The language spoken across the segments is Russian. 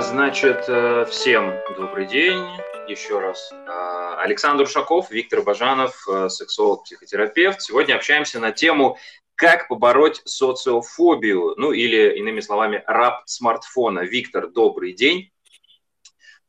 Значит, э, всем добрый день. Еще раз. Э, Александр Ушаков, Виктор Бажанов, э, сексолог, психотерапевт. Сегодня общаемся на тему «Как побороть социофобию?» Ну или, иными словами, раб смартфона. Виктор, добрый день.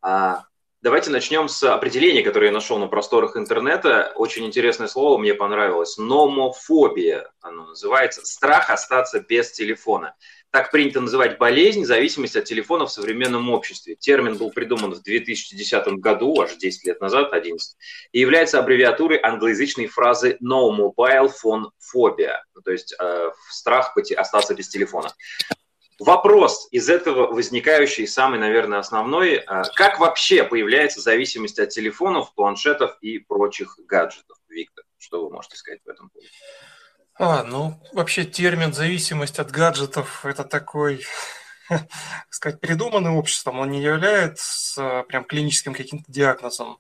А, Давайте начнем с определения, которое я нашел на просторах интернета. Очень интересное слово, мне понравилось. Номофобия. Оно называется «страх остаться без телефона». Так принято называть болезнь, зависимость от телефона в современном обществе. Термин был придуман в 2010 году, аж 10 лет назад, 11, и является аббревиатурой англоязычной фразы «no mobile phone phobia», то есть э, страх остаться без телефона. Вопрос из этого возникающий, самый, наверное, основной. А, как вообще появляется зависимость от телефонов, планшетов и прочих гаджетов? Виктор, что вы можете сказать в этом поводу? А, ну, вообще термин «зависимость от гаджетов» – это такой, сказать, придуманный обществом. Он не является прям клиническим каким-то диагнозом.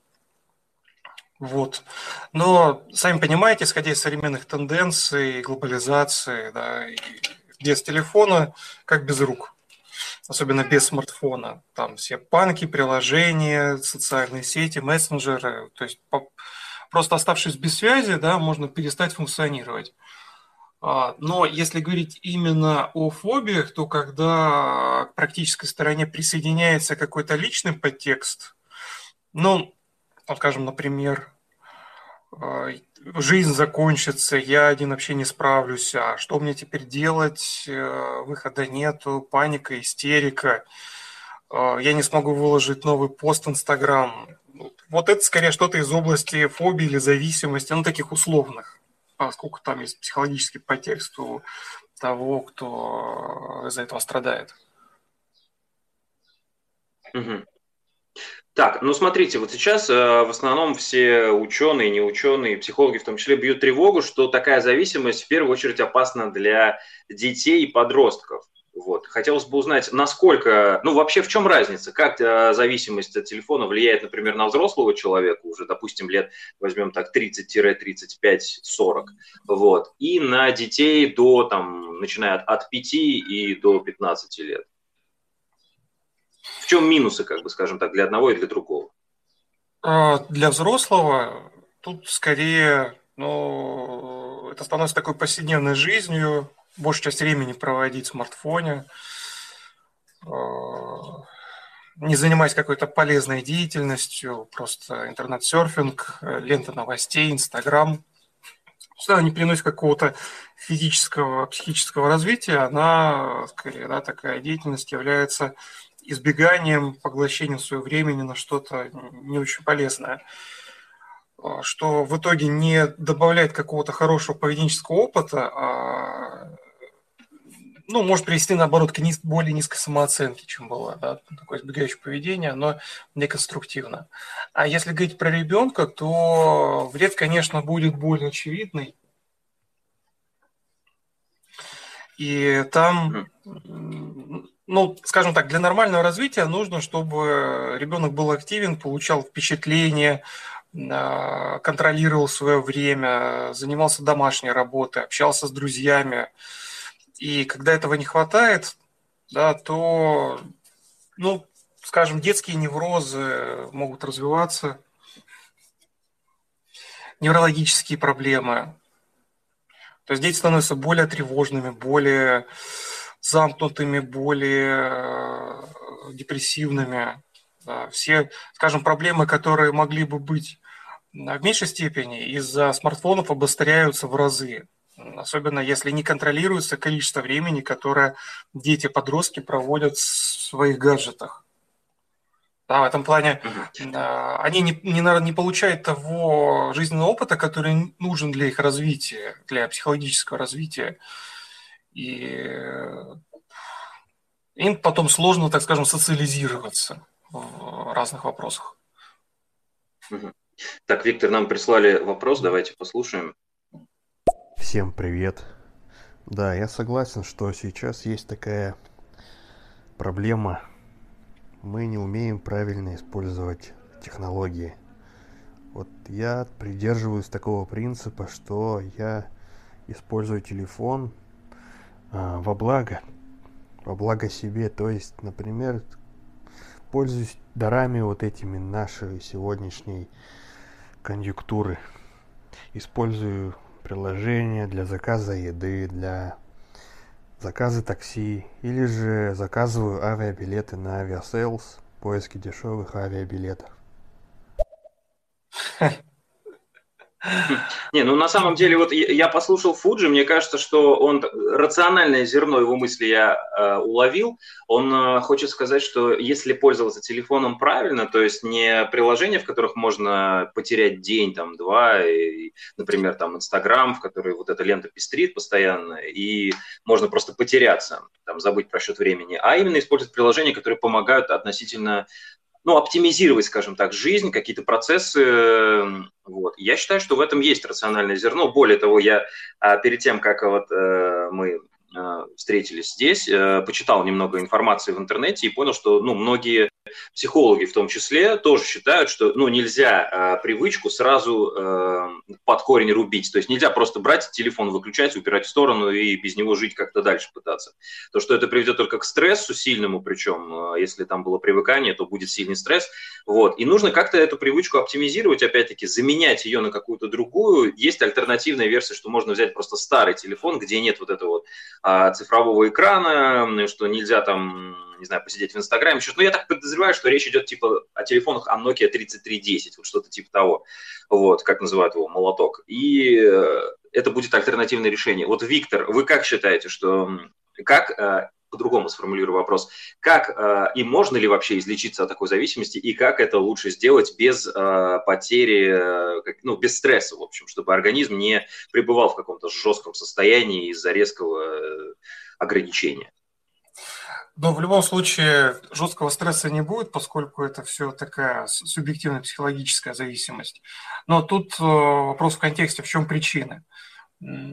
Вот. Но, сами понимаете, исходя из современных тенденций, глобализации, да, и без телефона, как без рук. Особенно без смартфона. Там все панки, приложения, социальные сети, мессенджеры. То есть просто оставшись без связи, да, можно перестать функционировать. А, но если говорить именно о фобиях, то когда к практической стороне присоединяется какой-то личный подтекст, ну, скажем, например, а, жизнь закончится, я один вообще не справлюсь, а что мне теперь делать, э, выхода нету, паника, истерика, а, я не смогу выложить новый пост в Инстаграм. Вот это скорее что-то из области фобии или зависимости, ну, таких условных, поскольку там есть психологический подтекст у того, кто из-за этого страдает. Угу. Так, ну смотрите, вот сейчас э, в основном все ученые, не ученые, психологи в том числе бьют тревогу, что такая зависимость в первую очередь опасна для детей и подростков. Вот. Хотелось бы узнать, насколько, ну вообще в чем разница, как э, зависимость от телефона влияет, например, на взрослого человека, уже, допустим, лет, возьмем так, 30-35-40, вот, и на детей до, там, начиная от, от 5 и до 15 лет. В чем минусы, как бы, скажем так, для одного и для другого? А, для взрослого тут скорее, ну, это становится такой повседневной жизнью, большую часть времени проводить в смартфоне, а, не занимаясь какой-то полезной деятельностью, просто интернет-серфинг, лента новостей, Инстаграм. Сюда не приносит какого-то физического, психического развития, она, скорее, да, такая деятельность является избеганием, поглощением своего времени на что-то не очень полезное, а, что в итоге не добавляет какого-то хорошего поведенческого опыта, а ну, может привести, наоборот, к низ, более низкой самооценке, чем было, да, такое избегающее поведение, но неконструктивно. А если говорить про ребенка, то вред, конечно, будет более очевидный. И там ну, скажем так, для нормального развития нужно, чтобы ребенок был активен, получал впечатление, а, контролировал свое время, занимался домашней работой, общался с друзьями. И когда этого не хватает, да, то, ну, скажем, детские неврозы могут развиваться, неврологические проблемы. То есть дети становятся более тревожными, более замкнутыми, более э, депрессивными. Да, все, скажем, проблемы, которые могли бы быть в меньшей степени, из-за смартфонов обостряются в разы. Особенно если не контролируется количество времени, которое дети-подростки проводят в своих гаджетах. Да, в этом плане uh они не, не, не получают того жизненного опыта, который нужен для их развития, для психологического развития. И э, им потом сложно, так скажем, социализироваться в разных вопросах. Так, Виктор, нам прислали вопрос, давайте послушаем. Всем привет. Да, я согласен, что сейчас есть такая проблема. Мы не умеем правильно использовать технологии. Вот я придерживаюсь такого принципа, что я использую телефон а, во благо, во благо себе. То есть, например, пользуюсь дарами вот этими нашей сегодняшней конъюнктуры. Использую приложения для заказа еды, для заказа такси, или же заказываю авиабилеты на Aviasales, поиски дешевых авиабилетов. Не, ну на самом деле, вот я послушал Фуджи, мне кажется, что он рациональное зерно его мысли я э, уловил. Он э, хочет сказать, что если пользоваться телефоном правильно, то есть не приложения, в которых можно потерять день, там, два, и, например, там, Инстаграм, в который вот эта лента пестрит постоянно, и можно просто потеряться, там, забыть про счет времени, а именно использовать приложения, которые помогают относительно ну, оптимизировать, скажем так, жизнь, какие-то процессы. Вот. Я считаю, что в этом есть рациональное зерно. Более того, я а, перед тем, как вот э, мы э, встретились здесь, э, почитал немного информации в интернете и понял, что ну, многие психологи в том числе тоже считают, что ну, нельзя э, привычку сразу э, под корень рубить. То есть нельзя просто брать телефон, выключать, упирать в сторону и без него жить как-то дальше пытаться. То, что это приведет только к стрессу сильному, причем э, если там было привыкание, то будет сильный стресс. Вот. И нужно как-то эту привычку оптимизировать, опять-таки, заменять ее на какую-то другую. Есть альтернативная версия, что можно взять просто старый телефон, где нет вот этого вот э, цифрового экрана, что нельзя там не знаю, посидеть в Инстаграме, еще, ну, я так подозреваю, что речь идет, типа, о телефонах о Nokia 3310, вот что-то типа того, вот, как называют его, молоток. И э, это будет альтернативное решение. Вот, Виктор, вы как считаете, что, как, э, по-другому сформулирую вопрос, как э, и можно ли вообще излечиться от такой зависимости, и как это лучше сделать без потери, ну, без стресса, в общем, чтобы организм не пребывал в каком-то жестком состоянии из-за резкого ограничения? Но в любом случае жесткого стресса не будет, поскольку это все такая субъективная психологическая зависимость. Но тут э, вопрос в контексте, в чем причины.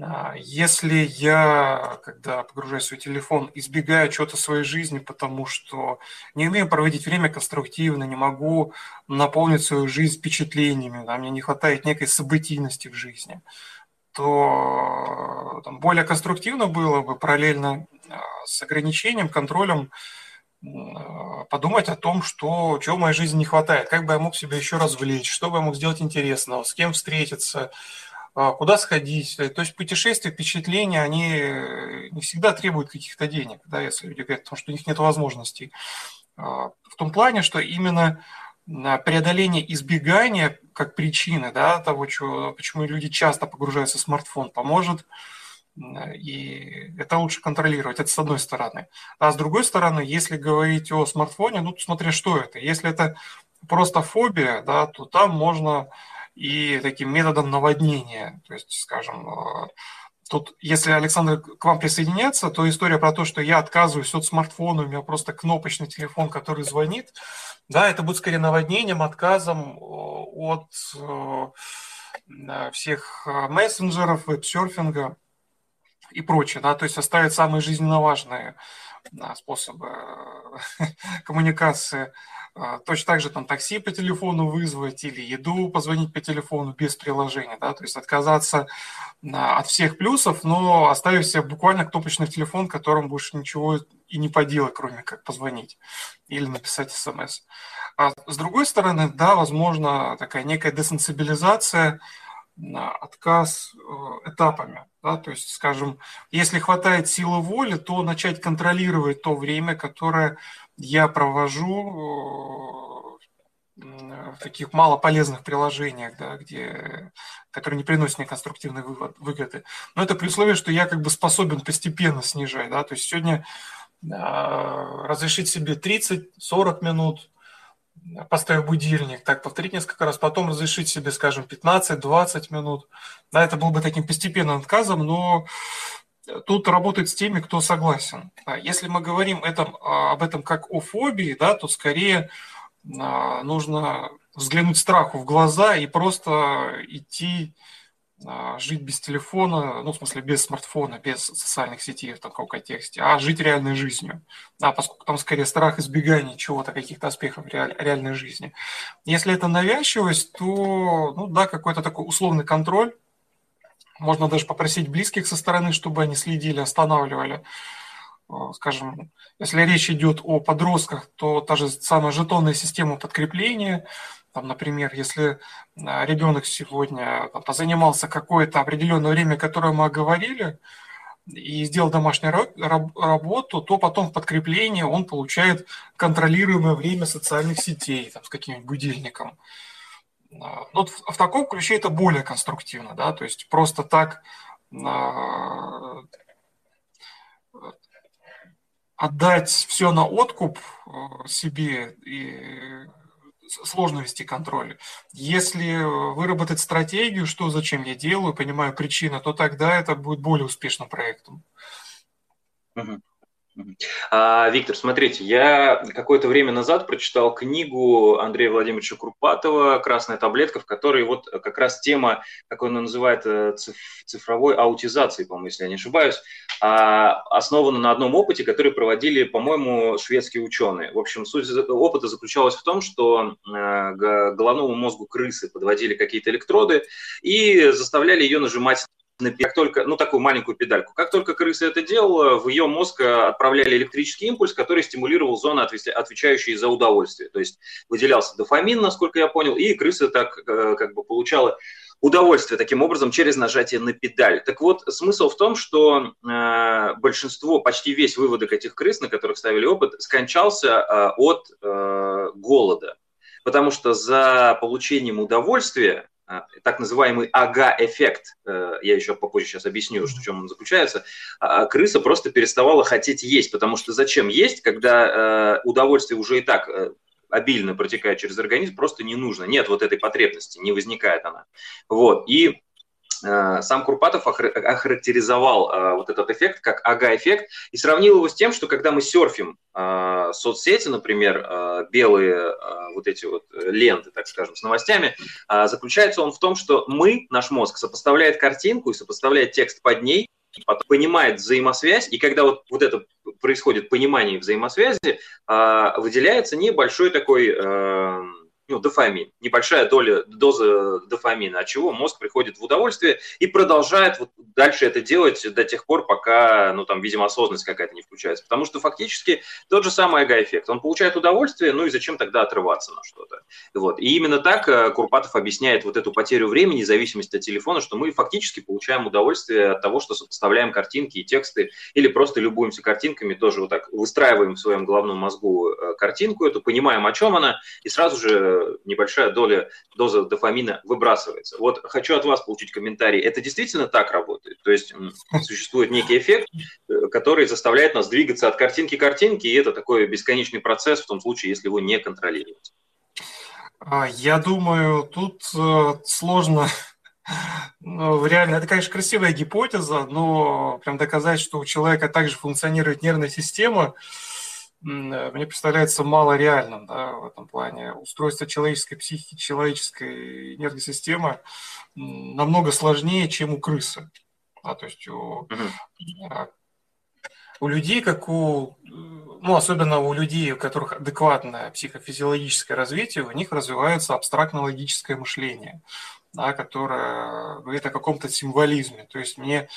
А, если я, когда погружаюсь в свой телефон, избегаю чего-то своей жизни, потому что не умею проводить время конструктивно, не могу наполнить свою жизнь впечатлениями, да, мне не хватает некой событийности в жизни, то там, более конструктивно было бы параллельно с ограничением, контролем а, подумать о том, что, чего в моей жизни не хватает, как бы я мог себя еще развлечь, что бы я мог сделать интересного, с кем встретиться, а, куда сходить. То есть путешествия, впечатления, они не всегда требуют каких-то денег, да, если люди говорят, потому что у них нет возможностей. В том плане, что именно преодоление избегания как причины да, того, чего, почему люди часто погружаются в смартфон, поможет и это лучше контролировать, это с одной стороны. А с другой стороны, если говорить о смартфоне, ну, смотря что это. Если это просто фобия, да, то там можно и таким методом наводнения, то есть, скажем, э, Тут, если Александр к вам присоединяется, то история про то, что я отказываюсь от смартфона, у меня просто кнопочный телефон, который звонит, да, это будет скорее наводнением, отказом э, от э, всех э, мессенджеров, веб-серфинга и прочее, да, то есть оставить самые жизненно важные способы коммуникации а, точно так же там такси по телефону вызвать или еду позвонить по телефону без приложения, да, то есть отказаться от всех плюсов, но оставив себе буквально кнопочный телефон, которым больше ничего и не поделать, кроме как позвонить или написать смс. А с другой стороны, да, возможно, такая некая десенсибилизация, отказ э, этапами. Да? То есть, скажем, если хватает силы воли, то начать контролировать то время, которое я провожу э, в таких малополезных приложениях, да, где, которые не приносят мне конструктивной выгоды. Но это при условии, что я как бы способен постепенно снижать. Да? То есть сегодня а, разрешить себе 30-40 минут, поставив будильник, так повторить несколько раз, потом разрешить себе, скажем, 15-20 минут. Да, это был бы таким постепенным отказом, но тут работает с теми, кто согласен. Если мы говорим это, а, об этом как о фобии, да, то скорее а, нужно взглянуть страху в глаза и просто идти а, жить без телефона, ну, в смысле, без смартфона, без социальных сетей в таком контексте, а жить реальной жизнью. А поскольку там скорее страх избегания чего-то, каких-то аспектов реаль, реальной жизни. Если это навязчивость, то, ну да, какой-то такой условный контроль, можно даже попросить близких со стороны, чтобы они следили, останавливали. скажем, если речь идет о подростках, то та же самая жетонная система подкрепления, там, например, если ребенок сегодня там, позанимался какое-то определенное время, которое мы оговорили, и сделал домашнюю работу, то потом в подкреплении он получает контролируемое время социальных сетей там, с каким-нибудь будильником. А, вот в, в таком ключе это более конструктивно, да, то есть просто так а, отдать все на откуп а, себе и сложно вести контроль. Если выработать стратегию, что зачем я делаю, понимаю причину, то тогда это будет более успешным проектом. Угу. А, Виктор, смотрите, я какое-то время назад прочитал книгу Андрея Владимировича Курпатова «Красная таблетка», в которой вот как раз тема, как он называет, э, цифровой аутизации, по-моему, если я не ошибаюсь, а, основана на одном опыте, который проводили, по-моему, шведские ученые. В общем, суть опыта заключалась в том, что э, головному мозгу крысы подводили какие-то электроды и заставляли ее нажимать как только, ну, такую маленькую педальку. Как только крыса это делала, в ее мозг э, отправляли электрический импульс, который стимулировал зоны, отвечающие за удовольствие. То есть выделялся дофамин, насколько я понял, и крыса так э, как бы получала удовольствие таким образом через нажатие на педаль. Так вот, смысл в том, что э, большинство, почти весь выводок этих крыс, на которых ставили опыт, скончался э, от э, голода. Потому что за получением удовольствия так называемый ага-эффект, э, я еще попозже сейчас объясню, что в чем он заключается, а, а крыса просто переставала хотеть есть, потому что зачем есть, когда э, удовольствие уже и так э, обильно протекает через организм, просто не нужно. Нет вот этой потребности, не возникает она. Вот. И сам Курпатов охарактеризовал э, вот этот эффект как ага-эффект и сравнил его с тем, что когда мы серфим э, соцсети, например, белые вот эти вот ленты, так скажем, с новостями, заключается он в том, что мы, наш мозг, сопоставляет картинку и сопоставляет текст под ней, потом понимает взаимосвязь, и когда вот, вот это происходит понимание взаимосвязи, выделяется небольшой такой ну, дофамин, небольшая доля, доза дофамина, от чего мозг приходит в удовольствие и продолжает вот дальше это делать до тех пор, пока, ну, там, видимо, осознанность какая-то не включается. Потому что фактически тот же самый эго-эффект. Он получает удовольствие, ну и зачем тогда отрываться на что-то? Вот. И именно так э, Курпатов объясняет вот эту потерю времени, зависимость от телефона, что мы фактически получаем удовольствие от того, что сопоставляем картинки и тексты, или просто любуемся картинками, тоже вот так выстраиваем в своем головном мозгу э, картинку эту, понимаем, о чем она, и сразу же небольшая доля, доза дофамина выбрасывается. Вот хочу от вас получить комментарий. Это действительно так работает? То есть существует некий эффект, э, который заставляет нас двигаться от картинки к картинке, и это такой бесконечный процесс в том случае, если его не контролировать. А, я думаю, тут э, сложно ну, реально, это, конечно, красивая гипотеза, но прям доказать, что у человека также функционирует нервная система, мне представляется мало реальным да, в этом плане. Устройство человеческой психики, человеческой нервной системы намного сложнее, чем у крысы. Да, то есть у, uh у людей, как у, ну, особенно у людей, у которых адекватное психофизиологическое развитие, у них развивается абстрактно-логическое мышление, да, которое говорит о каком-то символизме. То есть мне,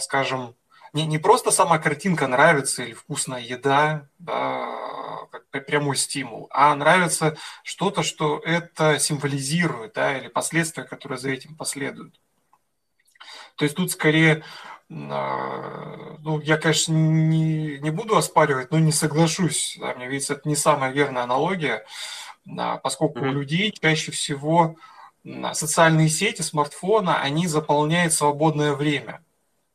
скажем, не, не просто сама картинка нравится или вкусная еда, да, как прямой стимул, а нравится что-то, что это символизирует, да, или последствия, которые за этим последуют. То есть тут скорее, а, ну, я, конечно, не, не буду оспаривать, но не соглашусь. Да, мне видится, это не самая верная аналогия, поскольку mm-hmm. у людей чаще всего социальные сети, смартфона, они заполняют свободное время.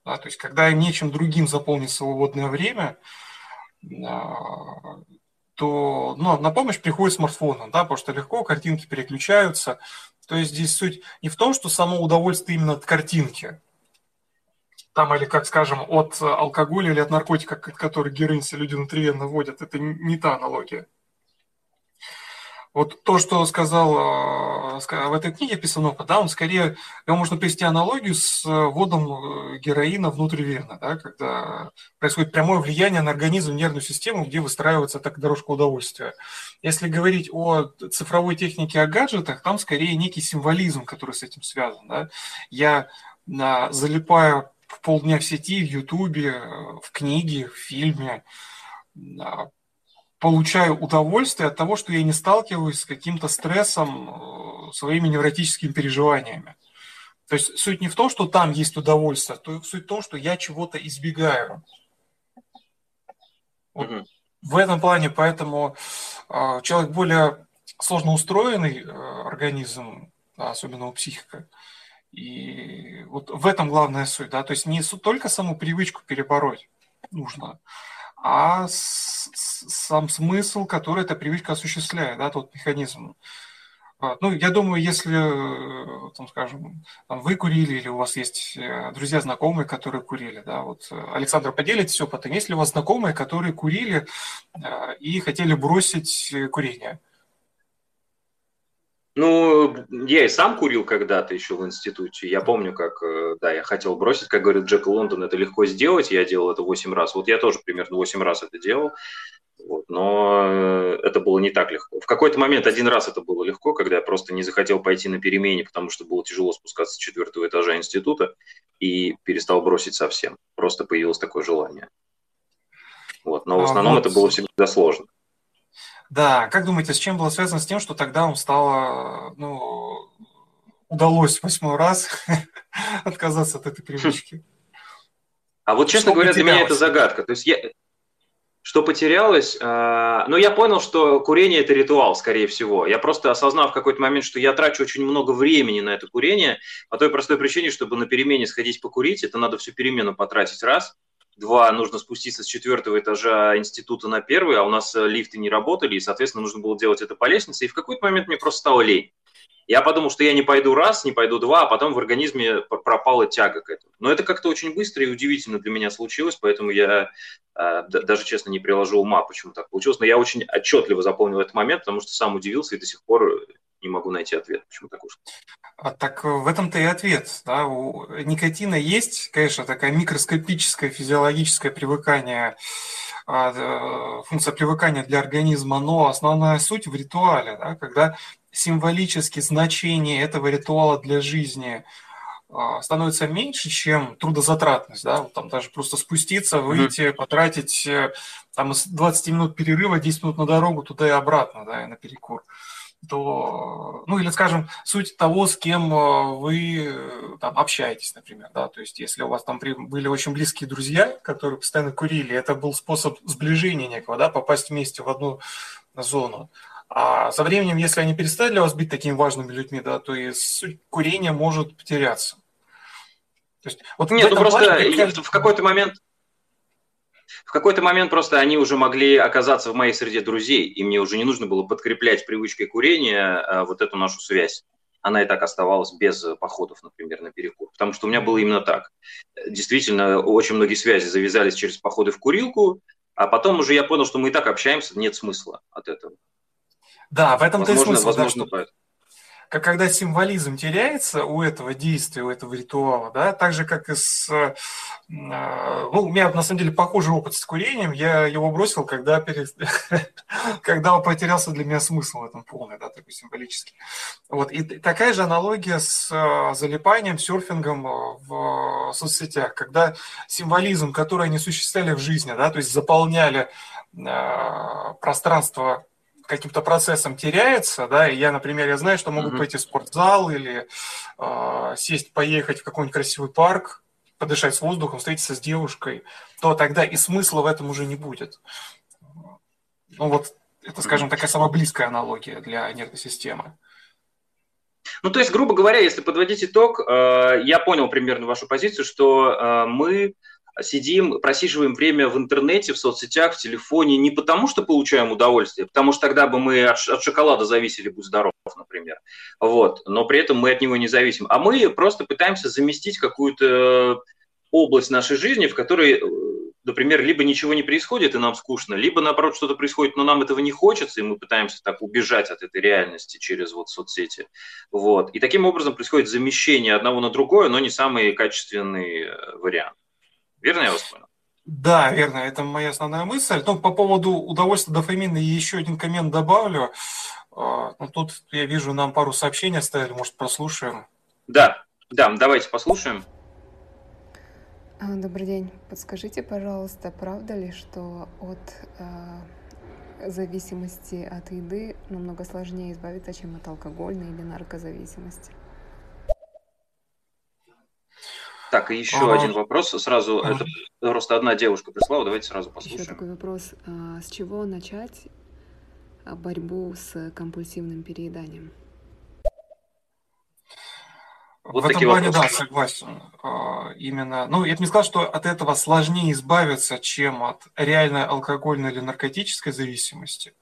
Да, то есть, когда нечем другим заполнить свободное время, а, то ну, на помощь приходит смартфон, да, потому что легко картинки переключаются. То есть здесь суть не в том, что само удовольствие именно от картинки, там или, как скажем, от алкоголя или от наркотика, который героин все люди внутривенно вводят, это не та аналогия. Вот то, что сказал э, в этой книге Писанова, да, он скорее, его можно привести аналогию с э, вводом э, героина внутривенно, да, когда происходит прямое влияние на организм, нервную систему, где выстраивается так дорожка удовольствия. Если говорить о цифровой технике, о гаджетах, там скорее некий символизм, который с этим связан. Да. Я залипаю в полдня в сети, в Ютубе, в книге, в фильме, получаю удовольствие от того, что я не сталкиваюсь с каким-то стрессом, своими невротическими переживаниями. То есть суть не в том, что там есть удовольствие, то суть в том, что я чего-то избегаю. Вот mm В этом плане, поэтому э, человек более сложно устроенный э, организм, да, особенно у психика. И вот в этом главная суть, да, то есть не только саму привычку перебороть нужно, а сам смысл, который эта привычка осуществляет, да, тот механизм. Ну, я думаю, если, э, там, скажем, вы курили или у вас есть э, друзья, знакомые, которые курили, да, вот, э, Александр, поделитесь опытом. Есть ли у вас знакомые, которые курили и хотели бросить курение? Ну, я и сам курил когда-то еще в институте. Я помню, как, да, я хотел бросить, как говорит Джек Лондон, это легко сделать. Я делал это 8 раз. Вот я тоже примерно 8 раз это делал. Вот, но э, это было не так легко. В какой-то момент один раз это было легко, когда я просто не захотел пойти на перемене, потому что было тяжело спускаться с четвертого этажа института и перестал бросить совсем. Просто появилось такое желание. Вот, но в а основном вот. это было всегда сложно. Да, как думаете, с чем было связано с тем, что тогда вам стало, ну, удалось восьмой раз отказаться от этой привычки? А вот, честно говоря, для меня это загадка. То есть я, что потерялось? А, но я понял, что курение – это ритуал, скорее всего. Я просто осознал в какой-то момент, что я трачу очень много времени на это курение, по той простой причине, чтобы на перемене сходить покурить, это надо всю перемену потратить раз. Два, нужно спуститься с четвертого этажа института на первый, а у нас э, лифты не работали, и, соответственно, нужно было делать это по лестнице. И в какой-то момент мне просто стало лень. Я подумал, что я не пойду раз, не пойду два, а потом в организме пропала тяга к этому. Но это как-то очень быстро и удивительно для меня случилось, поэтому я э, даже, честно, не приложу ума, почему так получилось. Но я очень отчетливо запомнил этот момент, потому что сам удивился и до сих пор не могу найти ответ, почему так ушло. А так в этом-то и ответ. Да? У никотина есть, конечно, такая микроскопическое физиологическое привыкание, а, э, функция привыкания для организма, но основная суть в ритуале, да? когда символически значение этого ритуала для жизни а, становится меньше, чем трудозатратность, да, вот там даже просто спуститься, выйти, mm-hmm. потратить э, там из 20 минут перерыва 10 минут на дорогу туда и обратно, да, и на перекур, то, ну или, скажем, суть того, с кем э, вы э, там общаетесь, например, да, то есть если у вас там были очень близкие друзья, которые постоянно курили, это был способ сближения некого, да, попасть вместе в одну зону, а со временем, если они перестали для вас быть такими важными людьми, да, то и суть курения может потеряться. То есть, вот Нет, ну просто плане, в какой-то момент в какой-то момент просто они уже могли оказаться в моей среде друзей, и мне уже не нужно было подкреплять привычкой курения а, вот эту нашу связь. Она и так оставалась без походов, например, на перекур. Потому что у меня было именно так. Действительно, очень многие связи завязались через походы в курилку, а потом уже я понял, что мы и так общаемся, нет смысла от этого. Да, в этом-то и смысл, возможно, да, что как когда символизм теряется у этого действия, у этого ритуала, да, так же, как и с... Э, ну, у меня, на самом деле, похожий опыт с курением. Я его бросил, когда, перед... когда он потерялся для меня смысл в этом полный, да, такой символический. Вот. И такая же аналогия с э, залипанием, серфингом э, в соцсетях, когда символизм, который они осуществляли в жизни, да, то есть заполняли пространство каким-то процессом теряется, да, и я, например, я знаю, что могу mm-hmm. пойти в спортзал или э, сесть, поехать в какой-нибудь красивый парк, подышать с воздухом, встретиться с девушкой, то тогда и смысла в этом уже не будет. Ну вот, это, скажем, такая самая близкая аналогия для нервной системы. Ну, то есть, грубо говоря, если подводить итог, э, я понял примерно вашу позицию, что э, мы сидим, просиживаем время в интернете, в соцсетях, в телефоне не потому, что получаем удовольствие, потому что тогда бы мы от, от шоколада зависели, будь здоров, например. Вот. Но при этом мы от него не зависим. А мы просто пытаемся заместить какую-то область нашей жизни, в которой, например, либо ничего не происходит, и нам скучно, либо, наоборот, что-то происходит, но нам этого не хочется, и мы пытаемся так убежать от этой реальности через вот соцсети. Вот. И таким образом происходит замещение одного на другое, но не самый качественный э, вариант. Верно я вас понял? Да, верно, это моя основная мысль. Ну, по поводу удовольствия дофамина еще один коммент добавлю. А, ну, тут я вижу, нам пару сообщений оставили, может, прослушаем. Да, да, давайте послушаем. А, добрый день. Подскажите, пожалуйста, правда ли, что от э, зависимости от еды намного сложнее избавиться, чем от алкогольной или наркозависимости? Так, и еще а... один вопрос. Сразу, а... это просто одна девушка прислала, давайте сразу послушаем. Еще такой вопрос. А, с чего начать борьбу с компульсивным перееданием? Вот в этом плане, вопросы. да, согласен. А, именно, ну, я бы не сказал, что от этого сложнее избавиться, чем от реальной алкогольной или наркотической зависимости,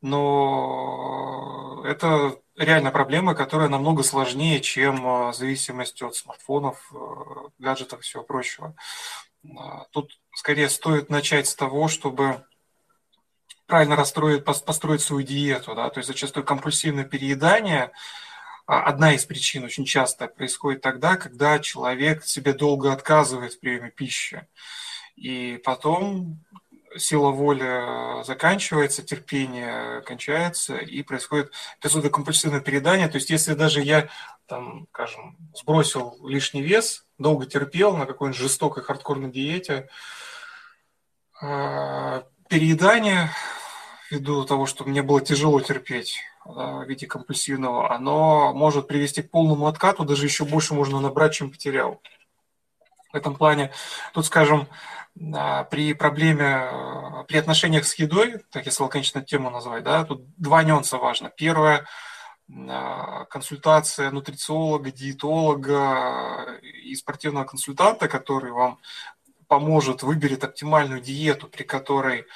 но это реально проблема, которая намного сложнее, чем а, зависимость от смартфонов, а, гаджетов и всего прочего. Тут скорее стоит начать с того, чтобы правильно расстроить, построить свою диету, да, то есть зачастую компульсивное переедание – а одна из причин очень часто происходит тогда, когда человек себе долго отказывает в приеме пищи. И потом сила воли заканчивается, терпение кончается, и происходит эпизоды компульсивного переедания. То есть если даже я, там, скажем, сбросил лишний вес, долго терпел на какой-нибудь жестокой хардкорной диете, а, переедание ввиду того, что мне было тяжело терпеть в виде компульсивного, оно может привести к полному откату, даже еще больше можно набрать, чем потерял. В этом плане, тут, скажем, при проблеме, при отношениях с едой, так если лаконично тему назвать, да, тут два нюанса важно. Первое, а, консультация нутрициолога, диетолога и спортивного консультанта, который вам поможет, выберет оптимальную диету, при которой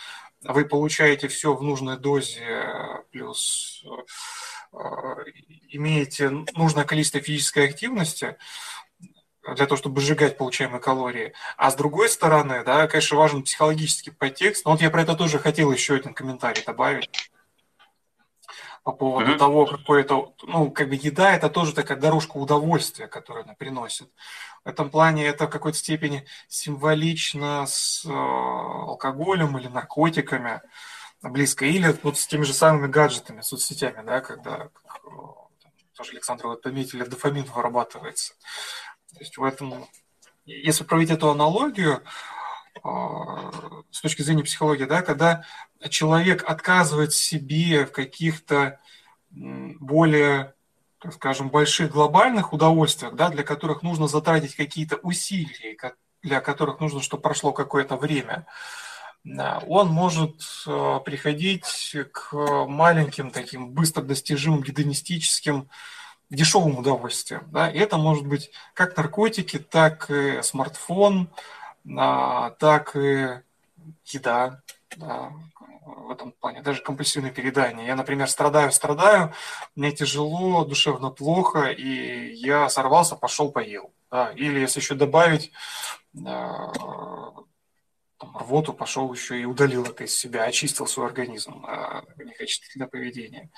вы получаете все в нужной дозе, плюс э, имеете нужное количество физической активности для того, чтобы сжигать получаемые калории. А с другой стороны, да, конечно, важен психологический подтекст. Но вот я про это тоже хотел еще один комментарий добавить по поводу mm-hmm. того, какой это, ну, как бы еда, это тоже такая дорожка удовольствия, которую она приносит. В этом плане это в какой-то степени символично с э, алкоголем или наркотиками близко, или вот с теми же самыми гаджетами, соцсетями, да, когда, как, э, тоже Александр вот пометили, дофамин вырабатывается. То есть в этом, если проводить эту аналогию, э, с точки зрения психологии, да, когда человек отказывает себе в каких-то более так скажем, больших глобальных удовольствиях, да, для которых нужно затратить какие-то усилия, для которых нужно, чтобы прошло какое-то время, он может э, приходить к маленьким таким быстро достижимым гедонистическим дешевым удовольствиям. Да? И это может быть как наркотики, так и смартфон, а, так и еда, да, в этом плане, даже компульсивное переедание. Я, например, страдаю, страдаю, мне тяжело, душевно плохо, и я сорвался, пошел, поел. Да. Или если еще добавить э, там, рвоту, пошел еще и удалил это из себя, очистил свой организм э, некачественное поведение.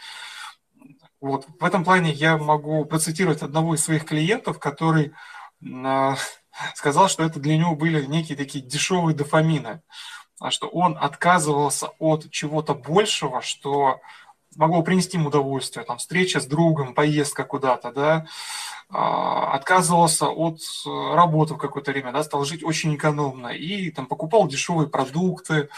Вот. В этом плане я могу процитировать одного из своих клиентов, который э, сказал, что это для него были некие такие дешевые дофамины а что он отказывался от чего-то большего, что могло принести ему удовольствие, там, встреча с другом, поездка куда-то, да, а, отказывался от э, работы в какое-то время, да, стал жить очень экономно и там покупал дешевые продукты,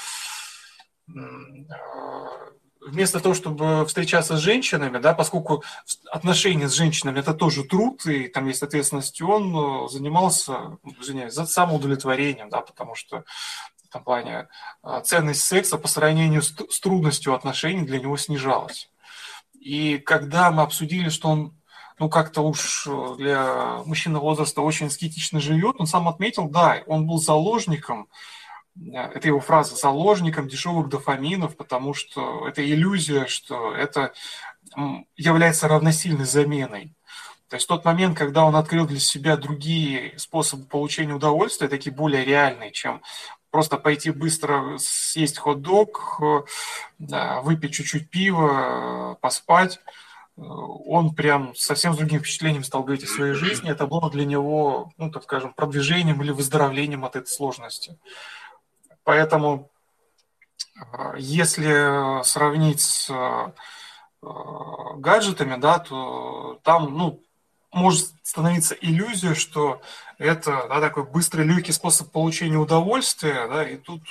вместо того, чтобы встречаться с женщинами, да, поскольку отношения с женщинами это тоже труд, и там есть ответственность, он э, занимался, извиняюсь, за самоудовлетворением, да, потому что этом плане а, ценность секса по сравнению с, с трудностью отношений для него снижалась. И когда мы обсудили, что он ну, как-то уж э, для мужчины возраста очень аскетично живет, он сам отметил, да, он был заложником, э, это его фраза, заложником дешевых дофаминов, потому что это иллюзия, что это является равносильной заменой. То есть тот момент, когда он открыл для себя другие способы получения удовольствия, такие более реальные, чем просто пойти быстро съесть хот-дог, э, выпить чуть-чуть пива, поспать, э, он прям совсем с другим впечатлением стал говорить о своей жизни. Это было для него, ну, так скажем, продвижением или выздоровлением от этой сложности. Поэтому, э, если сравнить с гаджетами, да, то там, ну, может становиться иллюзия, что это да, такой быстрый, легкий способ получения удовольствия, да, и тут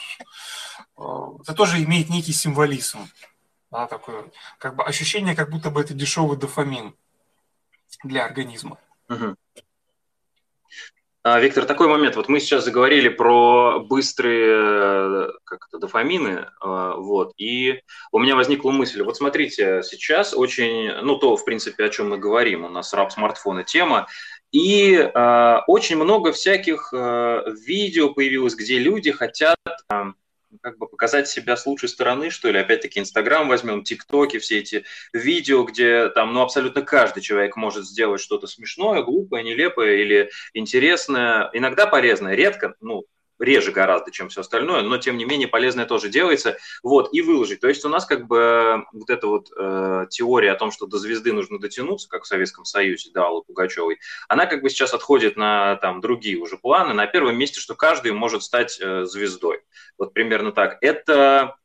э, это тоже имеет некий символизм, да, такое как бы ощущение, как будто бы это дешевый дофамин для организма. Угу. А, Виктор, такой момент. Вот мы сейчас заговорили про быстрые как это, дофамины, а, вот, и у меня возникла мысль. Вот смотрите, сейчас очень, ну то, в принципе, о чем мы говорим, у нас раб смартфона тема, и э, очень много всяких э, видео появилось, где люди хотят э, как бы показать себя с лучшей стороны, что ли. Опять-таки, Инстаграм возьмем, ТикТоки, все эти видео, где там, ну, абсолютно каждый человек может сделать что-то смешное, глупое, нелепое или интересное, иногда полезное, редко, ну, реже гораздо, чем все остальное, но тем не менее полезное тоже делается, вот, и выложить. То есть у нас как бы э, вот эта вот э, теория о том, что до звезды нужно дотянуться, как в Советском Союзе, да, Аллы Пугачевой, она как бы сейчас отходит на там другие уже планы. На первом месте, что каждый может стать э, звездой. Вот примерно так. Это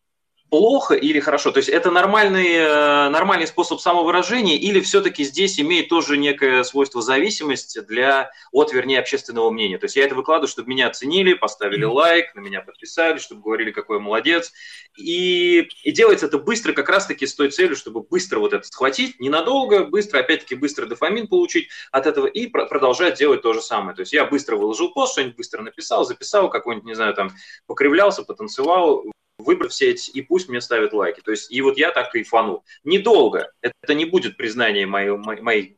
плохо или хорошо? То есть это нормальный, э, нормальный способ самовыражения или все-таки здесь имеет тоже некое свойство зависимости для, от, вернее, общественного мнения? То есть я это выкладываю, чтобы меня оценили, поставили лайк, на меня подписали, чтобы говорили, какой я молодец. И, и делается это быстро как раз-таки с той целью, чтобы быстро вот это схватить, ненадолго, быстро, опять-таки, быстро дофамин получить от этого и продолжать делать то же самое. То есть я быстро выложил пост, что-нибудь быстро написал, записал, какой-нибудь, не знаю, там, покривлялся, потанцевал, выбрать все эти, и пусть мне ставят лайки. То есть, и вот я так кайфанул. Недолго. Это не будет признание моих, моих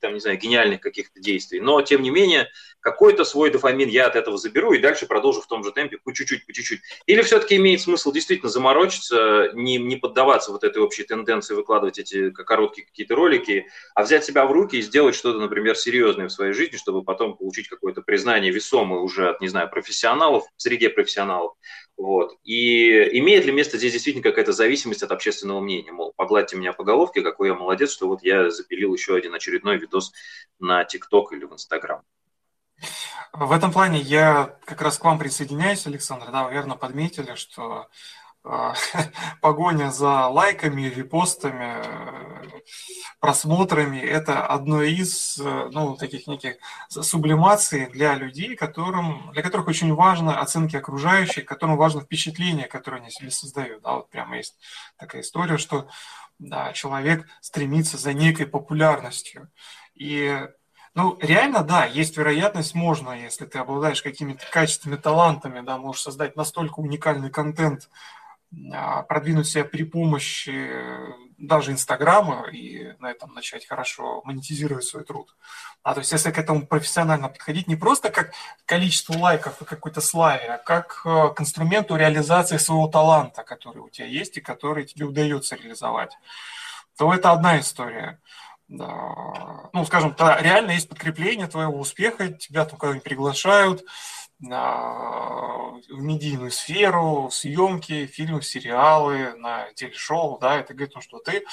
там, не знаю, гениальных каких-то действий. Но, тем не менее, какой-то свой дофамин я от этого заберу и дальше продолжу в том же темпе по чуть-чуть, по чуть-чуть. Или все-таки имеет смысл действительно заморочиться, не, не поддаваться вот этой общей тенденции выкладывать эти короткие какие-то ролики, а взять себя в руки и сделать что-то, например, серьезное в своей жизни, чтобы потом получить какое-то признание весомое уже от, не знаю, профессионалов, среде профессионалов. Вот. И имеет ли место здесь действительно какая-то зависимость от общественного мнения? Мол, погладьте меня по головке, какой я молодец, что вот я запилил еще один очередной видос на ТикТок или в Инстаграм. В этом плане я как раз к вам присоединяюсь, Александр. Да, вы верно подметили, что погоня за лайками, репостами, просмотрами – это одно из ну, таких неких сублимаций для людей, которым, для которых очень важно оценки окружающих, которым важно впечатление, которое они себе создают. Да, вот прямо есть такая история, что да, человек стремится за некой популярностью. И ну, реально, да, есть вероятность, можно, если ты обладаешь какими-то качественными талантами, да, можешь создать настолько уникальный контент, а, продвинуть себя при помощи даже Инстаграма и на этом начать хорошо монетизировать свой труд. А то есть если к этому профессионально подходить не просто как количество лайков и какой-то славе, а как э, к инструменту реализации своего таланта, который у тебя есть и который тебе удается реализовать, то это одна история ну, скажем, реально есть подкрепление твоего успеха, тебя там куда-нибудь приглашают в медийную сферу, съемки, фильмы, сериалы, на телешоу, да, это говорит, что ты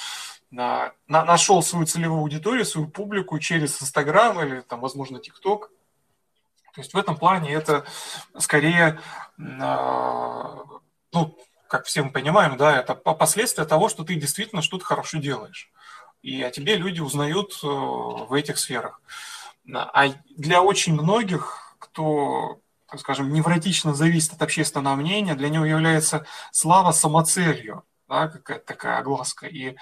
на, на, нашел свою целевую аудиторию, свою публику через Инстаграм или, там, возможно, ТикТок. То есть в этом плане это скорее, ну, как все мы понимаем, да, это последствия того, что ты действительно что-то хорошо делаешь и о тебе люди узнают э, в этих сферах. А для очень многих, кто, так скажем, невротично зависит от общественного мнения, для него является слава самоцелью, да, какая-то такая огласка. И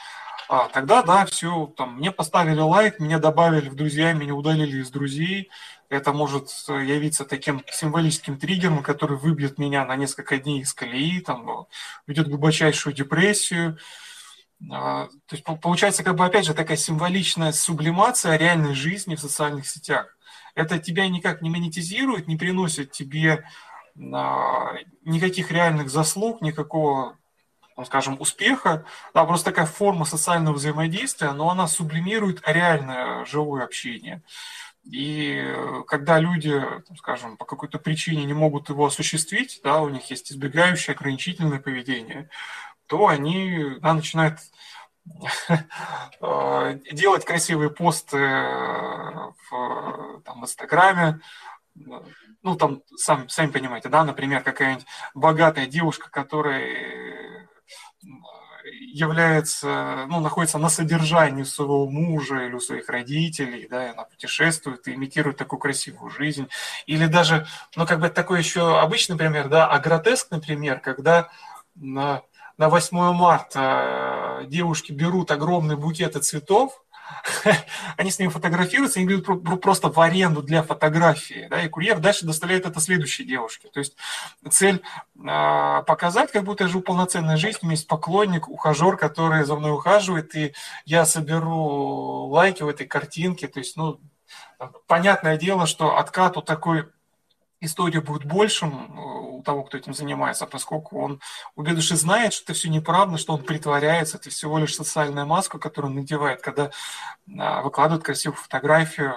а, тогда, да, все, там, мне поставили лайк, меня добавили в друзья, меня удалили из друзей. Это может явиться таким символическим триггером, который выбьет меня на несколько дней из колеи, там, ведет в глубочайшую депрессию, а, то есть получается, как бы, опять же, такая символичная сублимация реальной жизни в социальных сетях. Это тебя никак не монетизирует, не приносит тебе а, никаких реальных заслуг, никакого, ну, скажем, успеха, да, просто такая форма социального взаимодействия, но она сублимирует реальное живое общение. И когда люди, скажем, по какой-то причине не могут его осуществить, да, у них есть избегающее ограничительное поведение, то они да, начинают э, делать красивые посты в там, Инстаграме, ну, там, сам, сами понимаете, да, например, какая-нибудь богатая девушка, которая является, ну, находится на содержании своего мужа или у своих родителей, да, и она путешествует и имитирует такую красивую жизнь. Или даже, ну, как бы такой еще обычный пример, да, а гротескный пример, когда на, на 8 марта девушки берут огромные букеты цветов, они с ними фотографируются, они берут просто в аренду для фотографии, да, и курьер дальше доставляет это следующей девушке. То есть цель э, показать, как будто я живу полноценной жизнью, у меня есть поклонник, ухажер, который за мной ухаживает, и я соберу лайки в этой картинке. То есть, ну, понятное дело, что откат у такой история будет большим э, у того, кто этим занимается, поскольку он у знает, что это все неправда, что он притворяется, это всего лишь социальная маска, которую он надевает, когда а, выкладывает красивую фотографию,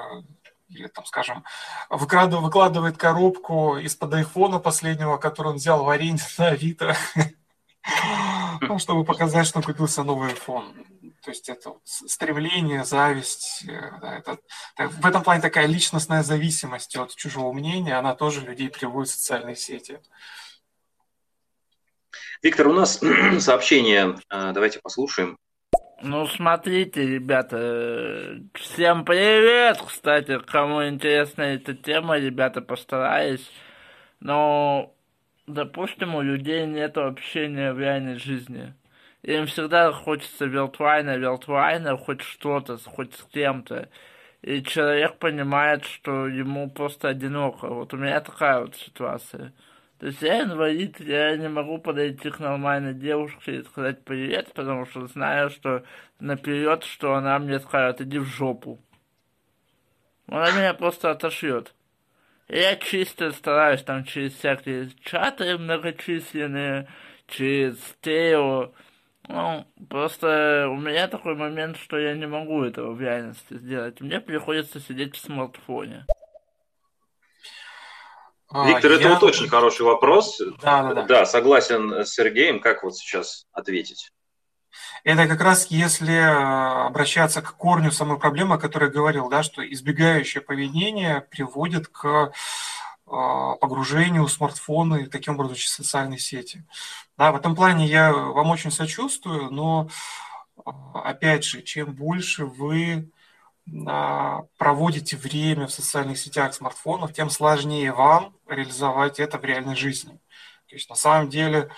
или там, скажем, выкладывает, коробку из-под айфона последнего, который он взял в аренде на Авито, ну, чтобы показать, что купился новый iPhone. То есть это вот стремление, зависть, э, да, это, в этом плане такая личностная зависимость от чужого мнения, она тоже людей приводит в социальные сети. Виктор, у нас сообщение, э, давайте послушаем. Ну, смотрите, ребята, всем привет, кстати, кому интересна эта тема, ребята, постараюсь. Но, допустим, у людей нет общения в реальной жизни. Им всегда хочется виртуально, виртуально, хоть что-то, хоть с кем-то. И человек понимает, что ему просто одиноко. Вот у меня такая вот ситуация. То есть я инвалид, я не могу подойти к нормальной девушке и сказать привет, потому что знаю, что наперед, что она мне скажет, иди в жопу. Она меня просто отошьет. Я чисто стараюсь там через всякие чаты многочисленные, через Тео, ну, просто у меня такой момент, что я не могу этого в реальности сделать. Мне приходится сидеть в смартфоне. А, Виктор, я... это вот очень хороший вопрос. Да, да, да. Да, согласен с Сергеем. Как вот сейчас ответить? Это как раз если э, обращаться к корню самой проблемы, о которой я говорил, да, что избегающее поведение приводит к а, погружению смартфона и таким образом через социальные сети. Да, в этом плане я вам очень сочувствую, но а, опять же, чем больше вы а, проводите время в социальных сетях смартфонов, тем сложнее вам реализовать это в реальной жизни. То есть на самом деле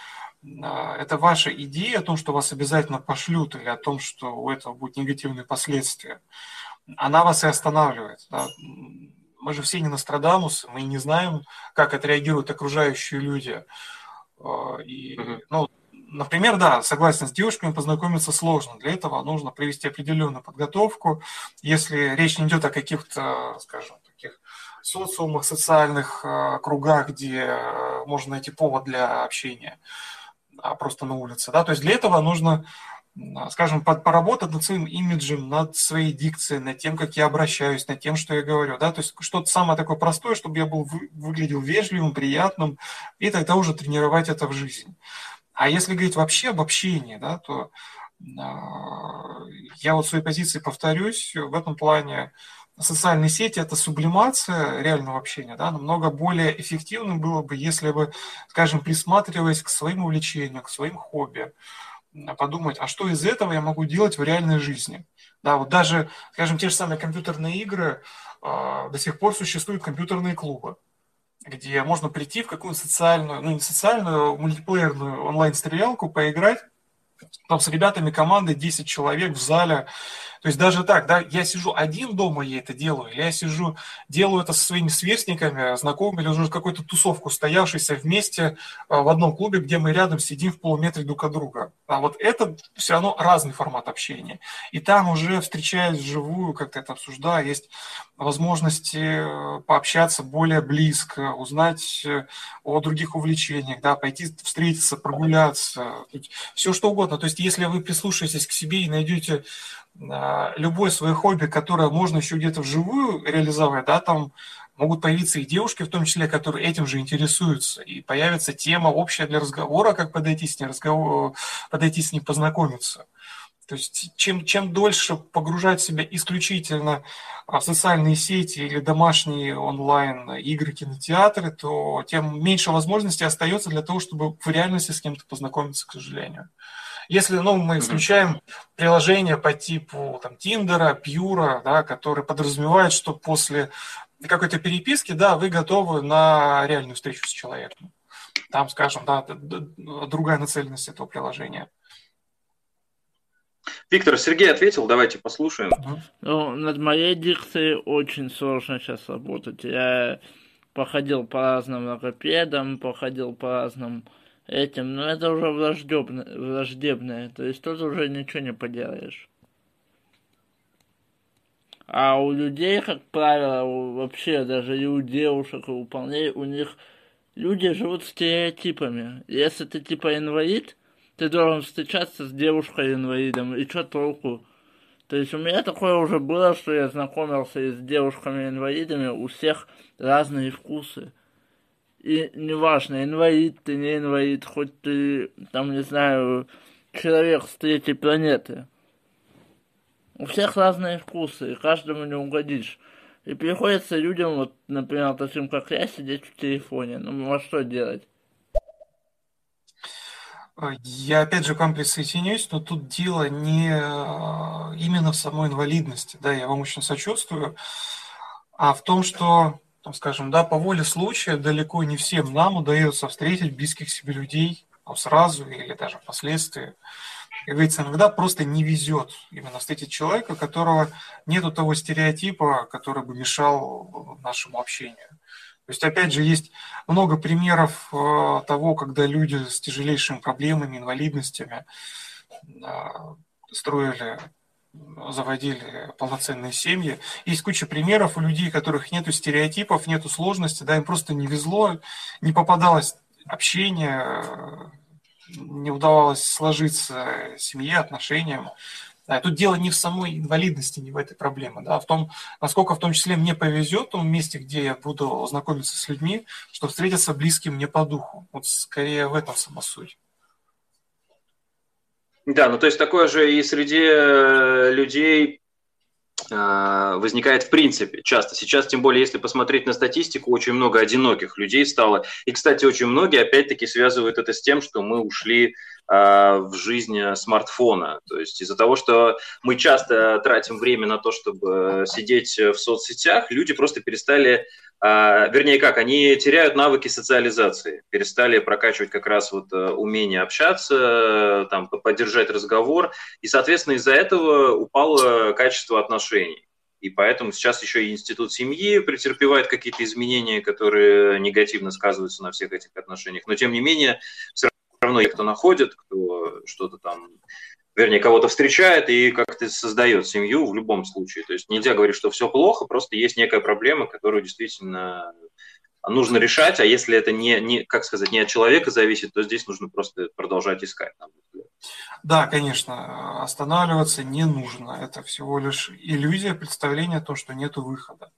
это ваша идея о том, что вас обязательно пошлют, или о том, что у этого будут негативные последствия, она вас и останавливает. Да? Мы же все не Нострадамус, мы не знаем, как отреагируют окружающие люди. А, и, ну, например, да, согласен с девушками, познакомиться сложно. Для этого нужно провести определенную подготовку. Если речь не идет о каких-то, скажем, таких социумах, социальных а, кругах, где можно найти повод для общения, а просто на улице. Да? То есть для этого нужно скажем, поработать над своим имиджем, над своей дикцией, над тем, как я обращаюсь, над тем, что я говорю, да, то есть что-то самое такое простое, чтобы я был, выглядел вежливым, приятным, и тогда уже тренировать это в жизни. А если говорить вообще об общении, да, то а, я вот своей позиции повторюсь, в этом плане социальные сети – это сублимация реального общения, да, намного более эффективным было бы, если бы, скажем, присматриваясь к своим увлечениям, к своим хобби, подумать, а что из этого я могу делать в реальной жизни. Да, вот даже, скажем, те же самые компьютерные игры, э, до сих пор существуют компьютерные клубы, где можно прийти в какую-то социальную, ну не социальную, а мультиплеерную онлайн-стрелялку, поиграть, там с ребятами команды 10 человек в зале, то есть даже так, да, я сижу один дома, я это делаю, или я сижу, делаю это со своими сверстниками, знакомыми, или уже какую-то тусовку, стоявшейся вместе а, в одном клубе, где мы рядом сидим в полуметре друг от друга. А вот это все равно разный формат общения. И там уже встречаясь вживую, как-то это обсуждаю, есть возможности э, пообщаться более близко, узнать э, о других увлечениях, да, пойти встретиться, прогуляться, все что угодно. То есть если вы прислушаетесь к себе и найдете любое свое хобби, которое можно еще где-то вживую реализовать, да, там могут появиться и девушки, в том числе, которые этим же интересуются, и появится тема общая для разговора, как подойти с ней, разговор, подойти с ней, познакомиться. То есть чем, чем дольше погружать себя исключительно в социальные сети или домашние онлайн игры, кинотеатры, то тем меньше возможностей остается для того, чтобы в реальности с кем-то познакомиться, к сожалению. Если, ну, мы исключаем приложения по типу там Тиндера, Пьюра, да, которые подразумевают, что после какой-то переписки, да, вы готовы на реальную встречу с человеком. Там, скажем, да, другая нацеленность этого приложения. Виктор, Сергей ответил, давайте послушаем. Ну, над моей дикцией очень сложно сейчас работать. Я походил по разным логопедам, походил по разным этим, но это уже враждебное, враждебное, то есть тут уже ничего не поделаешь. А у людей, как правило, вообще даже и у девушек, и у парней, у них люди живут стереотипами. Если ты типа инвалид, ты должен встречаться с девушкой-инвалидом, и что толку? То есть у меня такое уже было, что я знакомился с девушками-инвалидами, у всех разные вкусы. И неважно, инвалид ты, не инвалид, хоть ты, там, не знаю, человек с третьей планеты. У всех разные вкусы, и каждому не угодишь. И приходится людям, вот, например, таким как я, сидеть в телефоне. Ну, а что делать? Я опять же к вам присоединюсь, но тут дело не э, именно в самой инвалидности, да, я вам очень сочувствую, а в том, что, там, скажем, да, по воле случая далеко не всем нам удается встретить близких себе людей ну, сразу или даже впоследствии. Как говорится, иногда просто не везет именно встретить человека, которого нету того стереотипа, который бы мешал нашему общению. То есть, опять же, есть много примеров э, того, когда люди с тяжелейшими проблемами, инвалидностями э, строили, заводили полноценные семьи. Есть куча примеров у людей, у которых нету стереотипов, нету сложности, да, им просто не везло, не попадалось общение, не удавалось сложиться семье, отношениям. Да, тут дело не в самой инвалидности, не в этой проблеме, да, а в том, насколько в том числе мне повезет в том месте, где я буду знакомиться с людьми, чтобы встретиться близким мне по духу. Вот скорее в этом сама суть. Да, ну то есть такое же и среди э, людей а, возникает в принципе часто. Сейчас, тем более, если посмотреть на статистику, очень много одиноких людей стало. И, кстати, очень многие, опять-таки, связывают это с тем, что мы ушли в жизнь смартфона. То есть из-за того, что мы часто тратим время на то, чтобы сидеть в соцсетях, люди просто перестали а, вернее как, они теряют навыки социализации, перестали прокачивать как раз вот э, умение общаться, там, поддержать разговор, и, соответственно, из-за этого упало качество отношений. И поэтому сейчас еще и институт семьи претерпевает какие-то изменения, которые негативно сказываются на всех этих отношениях. Но, тем не менее, все равно их кто находит, кто что-то там вернее, кого-то встречает и как-то создает семью в любом случае. То есть нельзя говорить, что все плохо, просто есть некая проблема, которую действительно нужно решать, а если это не, не, как сказать, не от человека зависит, то здесь нужно просто продолжать искать. Да, конечно, останавливаться не нужно. Это всего лишь иллюзия представления о том, что нет выхода.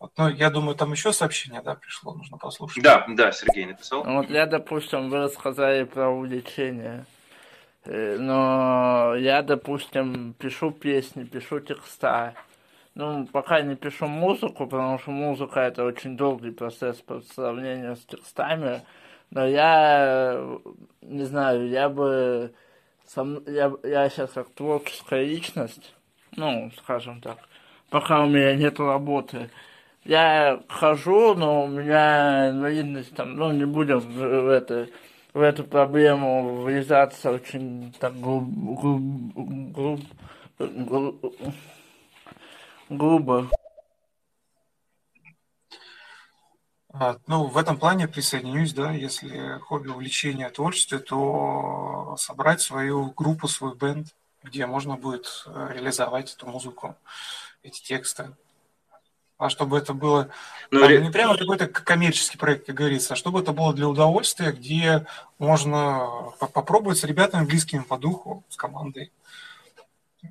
Вот, ну, я думаю, там еще сообщение, да, пришло, нужно послушать. Да, да, Сергей написал. Вот я, допустим, вы рассказали про увлечение. Э, но я, допустим, пишу песни, пишу текста. Ну, пока не пишу музыку, потому что музыка это очень долгий процесс по сравнению с текстами. Но я, не знаю, я бы... Сам, я, я сейчас как творческая личность, ну, скажем так, пока у меня нет работы, я хожу, но у меня инвалидность там, ну, не будем в это в эту проблему врезаться очень так груб, груб, груб, грубо. А, ну, в этом плане присоединюсь, да, если хобби увлечение творчеством, то собрать свою группу, свой бенд, где можно будет э, реализовать эту музыку, эти тексты а чтобы это было ну, там, не прямо какой-то коммерческий проект, как говорится, а чтобы это было для удовольствия, где можно попробовать с ребятами близкими по духу, с командой э,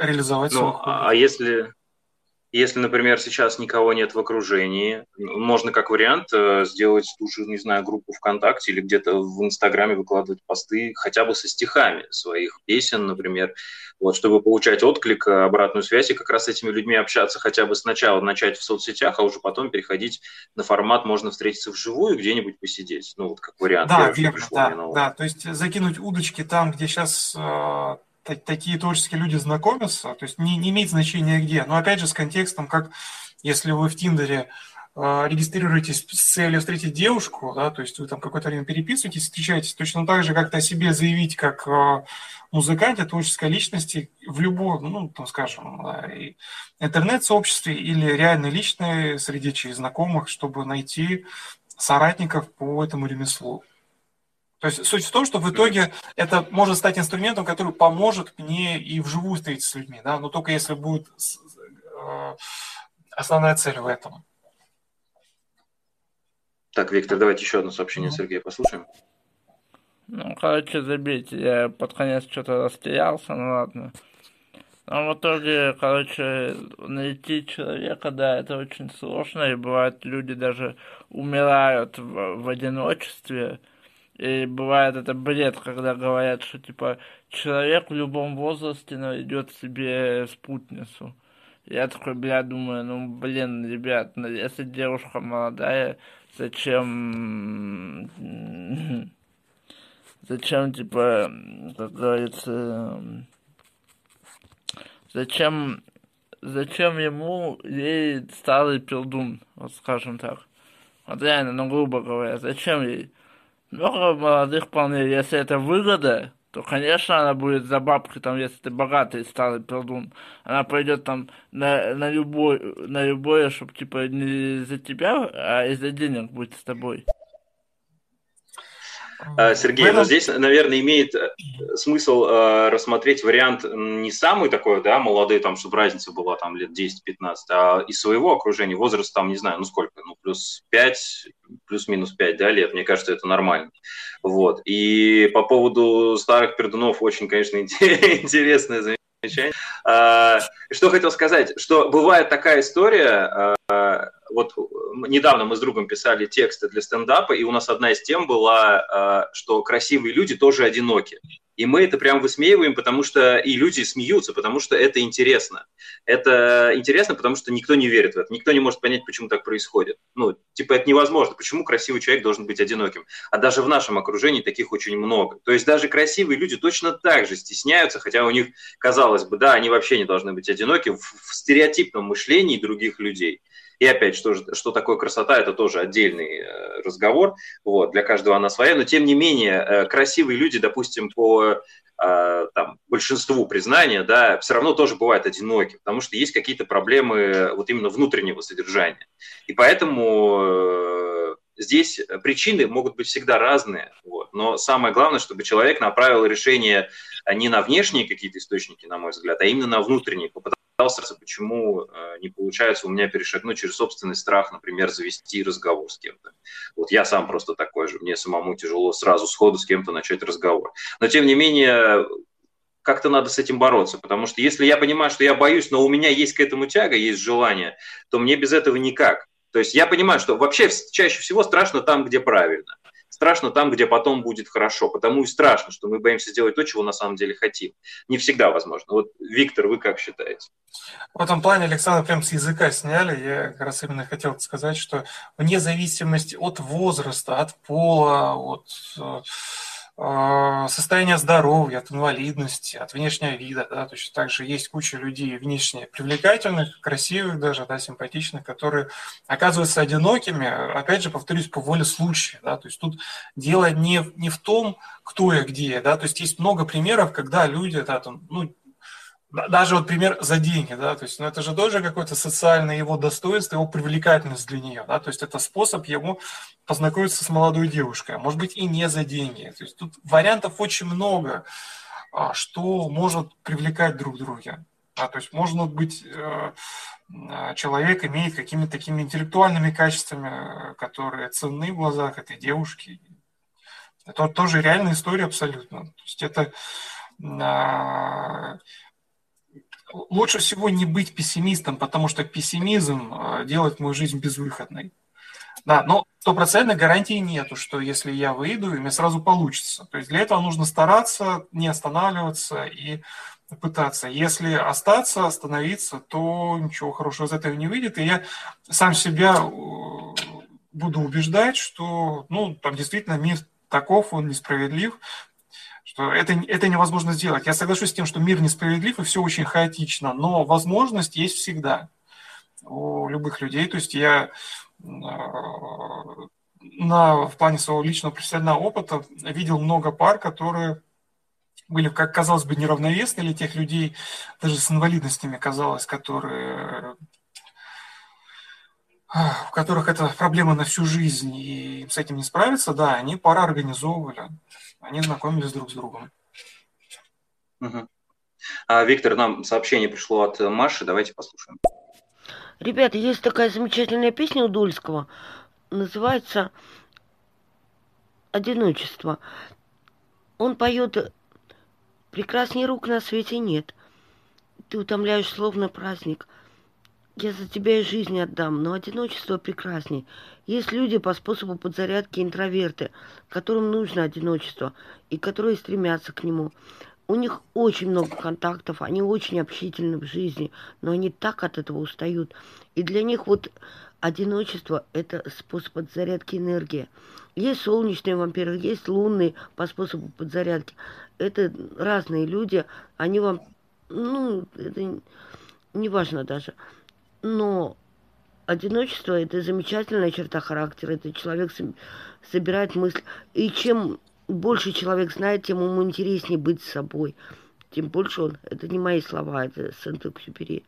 реализовать ну, А если, если, например, сейчас никого нет в окружении, можно как вариант э, сделать ту же, не знаю, группу ВКонтакте или где-то в Инстаграме выкладывать посты хотя бы со стихами своих песен, например, вот, чтобы получать отклик, обратную связь и как раз с этими людьми общаться хотя бы сначала начать в соцсетях, а уже потом переходить на формат можно встретиться вживую где-нибудь посидеть, ну вот как вариант. Да, верно, да, да, то есть закинуть удочки там, где сейчас э, такие творческие люди знакомятся, то есть не, не имеет значения где, но опять же с контекстом, как если вы в Тиндере а, регистрируетесь с целью встретить девушку, да, то есть вы там какое-то время переписываетесь, встречаетесь, точно так же как-то о себе заявить как а, музыканте, творческой личности в любом, ну, там, скажем, интернет-сообществе или реально личной среди через знакомых, чтобы найти соратников по этому ремеслу. То есть суть в том, что в итоге это может стать инструментом, который поможет мне и вживую встретиться с людьми, да, но только если будет а, основная цель в этом. Так, Виктор, давайте еще одно сообщение Сергея послушаем. Ну, короче, забейте, я под конец что-то растерялся, ну ладно. Но в итоге, короче, найти человека, да, это очень сложно, и бывает, люди даже умирают в, в одиночестве, и бывает это бред, когда говорят, что, типа, человек в любом возрасте найдет себе спутницу. Я такой, бля, думаю, ну, блин, ребят, ну, если девушка молодая, зачем... Зачем, типа, как говорится... Зачем... Зачем ему ей старый пердун, вот скажем так. Вот реально, ну, грубо говоря, зачем ей? Много молодых парней, если это выгода, то, конечно, она будет за бабки, там, если ты богатый старый пердун, она пойдет там на, на любой, на любое, чтобы, типа, не за тебя, а из-за денег будет с тобой. А, Сергей, но здесь, наверное, имеет э, смысл э, рассмотреть вариант не самый такой, да, молодой, там, чтобы разница была там лет 10-15, а из своего окружения, возраст там, не знаю, ну сколько, ну плюс 5, плюс-минус 5, да, лет, мне кажется, это нормально. Вот. И по поводу старых пердунов очень, конечно, интересное замечание. А, что хотел сказать, что бывает такая история, а, вот недавно мы с другом писали тексты для стендапа, и у нас одна из тем была, а, что красивые люди тоже одиноки. И мы это прям высмеиваем, потому что и люди смеются, потому что это интересно. Это интересно, потому что никто не верит в это, никто не может понять, почему так происходит. Ну, типа, это невозможно. Почему красивый человек должен быть одиноким? А даже в нашем окружении таких очень много. То есть даже красивые люди точно так же стесняются, хотя у них, казалось бы, да, они вообще не должны быть одиноки в, в стереотипном мышлении других людей. И опять, что, что такое красота, это тоже отдельный э, разговор, вот, для каждого она своя, но тем не менее э, красивые люди, допустим, по э, там, большинству признания, да, все равно тоже бывают одиноки, потому что есть какие-то проблемы вот именно внутреннего содержания. И поэтому здесь причины могут быть всегда разные, вот, но самое главное, чтобы человек направил решение не на внешние какие-то источники, на мой взгляд, а именно на внутренние, пытался, почему э, не получается у меня перешагнуть через собственный страх, например, завести разговор с кем-то. Вот я сам просто такой же, мне самому тяжело сразу сходу с кем-то начать разговор. Но тем не менее, как-то надо с этим бороться, потому что если я понимаю, что я боюсь, но у меня есть к этому тяга, есть желание, то мне без этого никак. То есть я понимаю, что вообще чаще всего страшно там, где правильно страшно там, где потом будет хорошо. Потому и страшно, что мы боимся сделать то, чего на самом деле хотим. Не всегда возможно. Вот, Виктор, вы как считаете? В этом плане Александр прям с языка сняли. Я как раз именно хотел сказать, что вне зависимости от возраста, от пола, от а, состояние здоровья, от инвалидности, от внешнего вида, да, точно так же есть куча людей внешне привлекательных, красивых даже, да, симпатичных, которые оказываются одинокими, опять же, повторюсь, по воле случая, да, то есть тут дело не, не в том, кто и где, да, то есть есть много примеров, когда люди, да, там, ну, даже вот пример за деньги, да, то есть, ну, это же тоже какое-то социальное его достоинство, его привлекательность для нее, да, то есть это способ ему познакомиться с молодой девушкой, а может быть и не за деньги. То есть тут вариантов очень много, а, что может привлекать друг друга. А, то есть можно быть, э, а, человек имеет какими-то такими интеллектуальными качествами, которые ценны в глазах этой девушки. Это тоже реальная история абсолютно. То есть это лучше всего не быть пессимистом, потому что пессимизм делает мою жизнь безвыходной. Да, но стопроцентной гарантии нету, что если я выйду, и мне сразу получится. То есть для этого нужно стараться, не останавливаться и пытаться. Если остаться, остановиться, то ничего хорошего из этого не выйдет. И я сам себя буду убеждать, что ну, там действительно мир таков, он несправедлив, что это, это невозможно сделать. Я соглашусь с тем, что мир несправедлив и все очень хаотично, но возможность есть всегда у любых людей. То есть я на, в плане своего личного профессионального опыта видел много пар, которые были, как казалось бы, неравновесны, или тех людей, даже с инвалидностями казалось, которые у которых это проблема на всю жизнь, и с этим не справиться, да, они пара организовывали, они знакомились друг с другом. Угу. А, Виктор, нам сообщение пришло от Маши, давайте послушаем. Ребята, есть такая замечательная песня у Дульского, называется «Одиночество». Он поет «Прекрасней рук на свете нет». Ты утомляешь словно праздник – я за тебя и жизнь отдам, но одиночество прекрасней. Есть люди по способу подзарядки интроверты, которым нужно одиночество и которые стремятся к нему. У них очень много контактов, они очень общительны в жизни, но они так от этого устают. И для них вот одиночество – это способ подзарядки энергии. Есть солнечные вампиры, есть лунные по способу подзарядки. Это разные люди, они вам, ну, это не важно даже. Но одиночество – это замечательная черта характера. Это человек собирает мысли. И чем больше человек знает, тем ему интереснее быть собой. Тем больше он... Это не мои слова, это Сент-Экзюпери.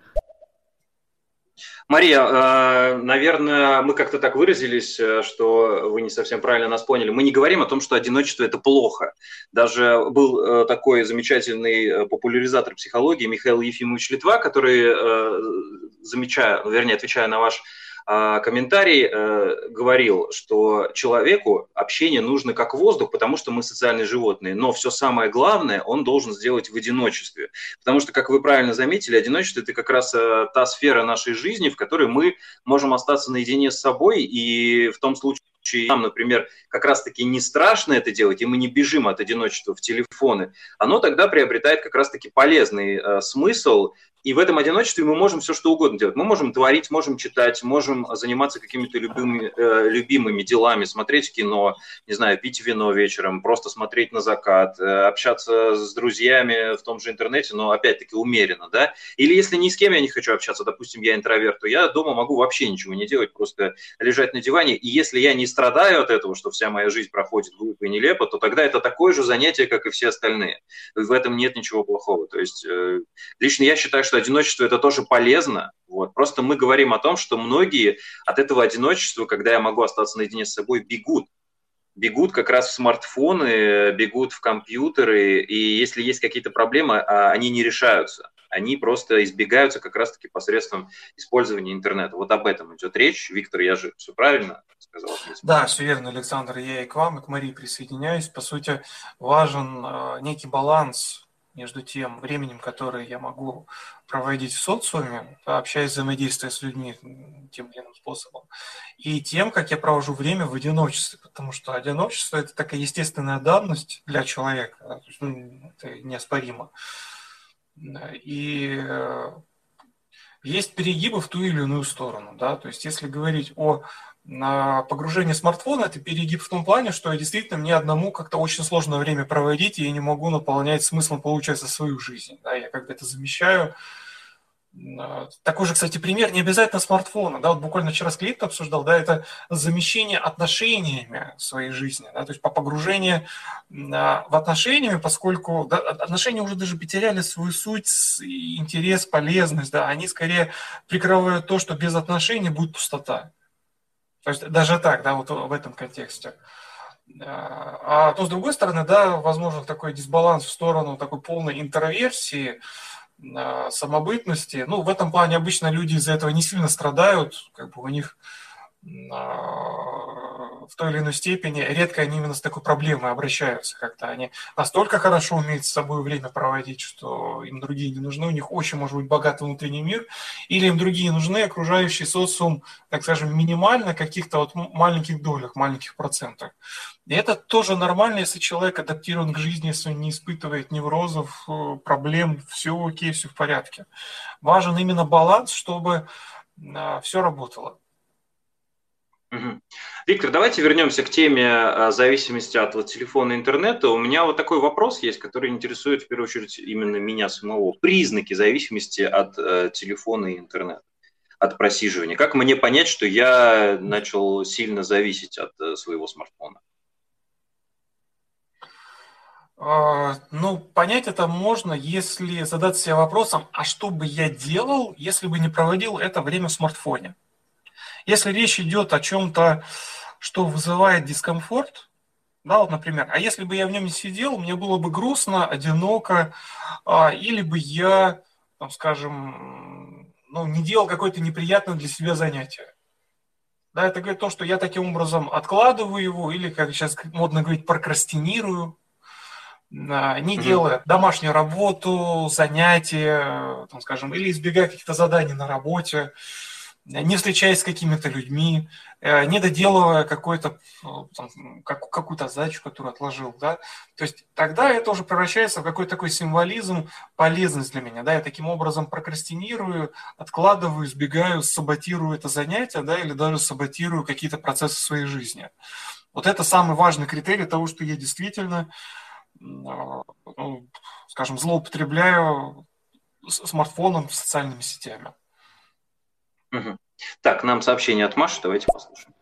Мария, э, наверное, мы как-то так выразились, э, что вы не совсем правильно нас поняли. Мы не говорим о том, что одиночество – это плохо. Даже был э, такой замечательный популяризатор психологии Михаил Ефимович Литва, который, замечая, вернее, отвечая на ваш а, комментарий э, говорил, что человеку общение нужно как воздух, потому что мы социальные животные, но все самое главное он должен сделать в одиночестве. Потому что, как вы правильно заметили, одиночество – это как раз э, та сфера нашей жизни, в которой мы можем остаться наедине с собой, и в том случае, нам, например, как раз-таки не страшно это делать, и мы не бежим от одиночества в телефоны, оно тогда приобретает как раз-таки полезный э, смысл, и в этом одиночестве мы можем все что угодно делать. Мы можем творить, можем читать, можем заниматься какими-то любимыми, э, любимыми делами, смотреть кино, не знаю, пить вино вечером, просто смотреть на закат, э, общаться с друзьями в том же интернете, но опять-таки умеренно, да. Или если ни с кем я не хочу общаться, допустим, я интроверт, то я дома могу вообще ничего не делать, просто лежать на диване. И если я не страдаю от этого, что вся моя жизнь проходит глупо и нелепо, то тогда это такое же занятие, как и все остальные. В этом нет ничего плохого. То есть э, лично я считаю, что одиночество это тоже полезно. Вот. Просто мы говорим о том, что многие от этого одиночества, когда я могу остаться наедине с собой, бегут. Бегут как раз в смартфоны, бегут в компьютеры, и если есть какие-то проблемы, а, они не решаются. Они просто избегаются как раз-таки посредством использования интернета. Вот об этом идет речь. Виктор, я же все правильно сказал? Да, все верно, Александр. Я и к вам, и к Марии присоединяюсь. По сути, важен э, некий баланс между тем временем, которое я могу проводить в социуме, общаясь, взаимодействуя с людьми тем или иным способом, и тем, как я провожу время в одиночестве, потому что одиночество – это такая естественная данность для человека, ну, это неоспоримо. И э, есть перегибы в ту или иную сторону, да, то есть если говорить о на погружение смартфона это перегиб в том плане, что действительно мне одному как-то очень сложно время проводить, и я не могу наполнять смыслом, получается, свою жизнь. Да, я как бы это замещаю. А, такой же, кстати, пример, не обязательно смартфона. Да, вот буквально вчера с клиентом обсуждал, да, это замещение отношениями в своей жизни. Да, то есть по погружению а, в отношения, поскольку да, отношения уже даже потеряли свою суть, интерес, полезность, да, они скорее прикрывают то, что без отношений будет пустота. То есть даже так, да, вот в этом контексте. А то, с другой стороны, да, возможно, такой дисбаланс в сторону такой полной интроверсии, а, самобытности. Ну, в этом плане обычно люди из-за этого не сильно страдают, как бы у них а, в той или иной степени, редко они именно с такой проблемой обращаются как-то. Они настолько хорошо умеют с собой время проводить, что им другие не нужны, у них очень может быть богатый внутренний мир, или им другие нужны, окружающий социум, так скажем, минимально каких-то вот маленьких долях, маленьких процентах. И это тоже нормально, если человек адаптирован к жизни, если он не испытывает неврозов, э, проблем, все окей, все в порядке. Важен именно баланс, чтобы э, все работало. Виктор, давайте вернемся к теме э, зависимости от вот, телефона и интернета. У меня вот такой вопрос есть, который интересует в первую очередь именно меня самого. Признаки зависимости от э, телефона и интернета, от просиживания. Как мне понять, что я начал сильно зависеть от э, своего смартфона? А, ну, понять это можно, если задать себе вопросом, а что бы я делал, если бы не проводил это время в смартфоне? Если речь идет о чем-то, что вызывает дискомфорт, да, вот, например, а если бы я в нем не сидел, мне было бы грустно, одиноко, а, или бы я, там, скажем, ну, не делал какое-то неприятное для себя занятие. Да, это говорит то, что я таким образом откладываю его, или, как сейчас модно говорить, прокрастинирую, не делая домашнюю работу, занятия, там, скажем, или избегая каких-то заданий на работе, не встречаясь с какими-то людьми, э, не доделывая какой-то, как, какую-то задачу, которую отложил, да, то есть тогда это уже превращается в какой-то такой символизм, полезность для меня, да, я таким образом прокрастинирую, откладываю, избегаю, саботирую это занятие, да, или даже саботирую какие-то процессы своей жизни. Вот это самый важный критерий того, что я действительно ну, скажем, злоупотребляю смартфоном, социальными сетями. Так, нам сообщение от Маши, давайте послушаем.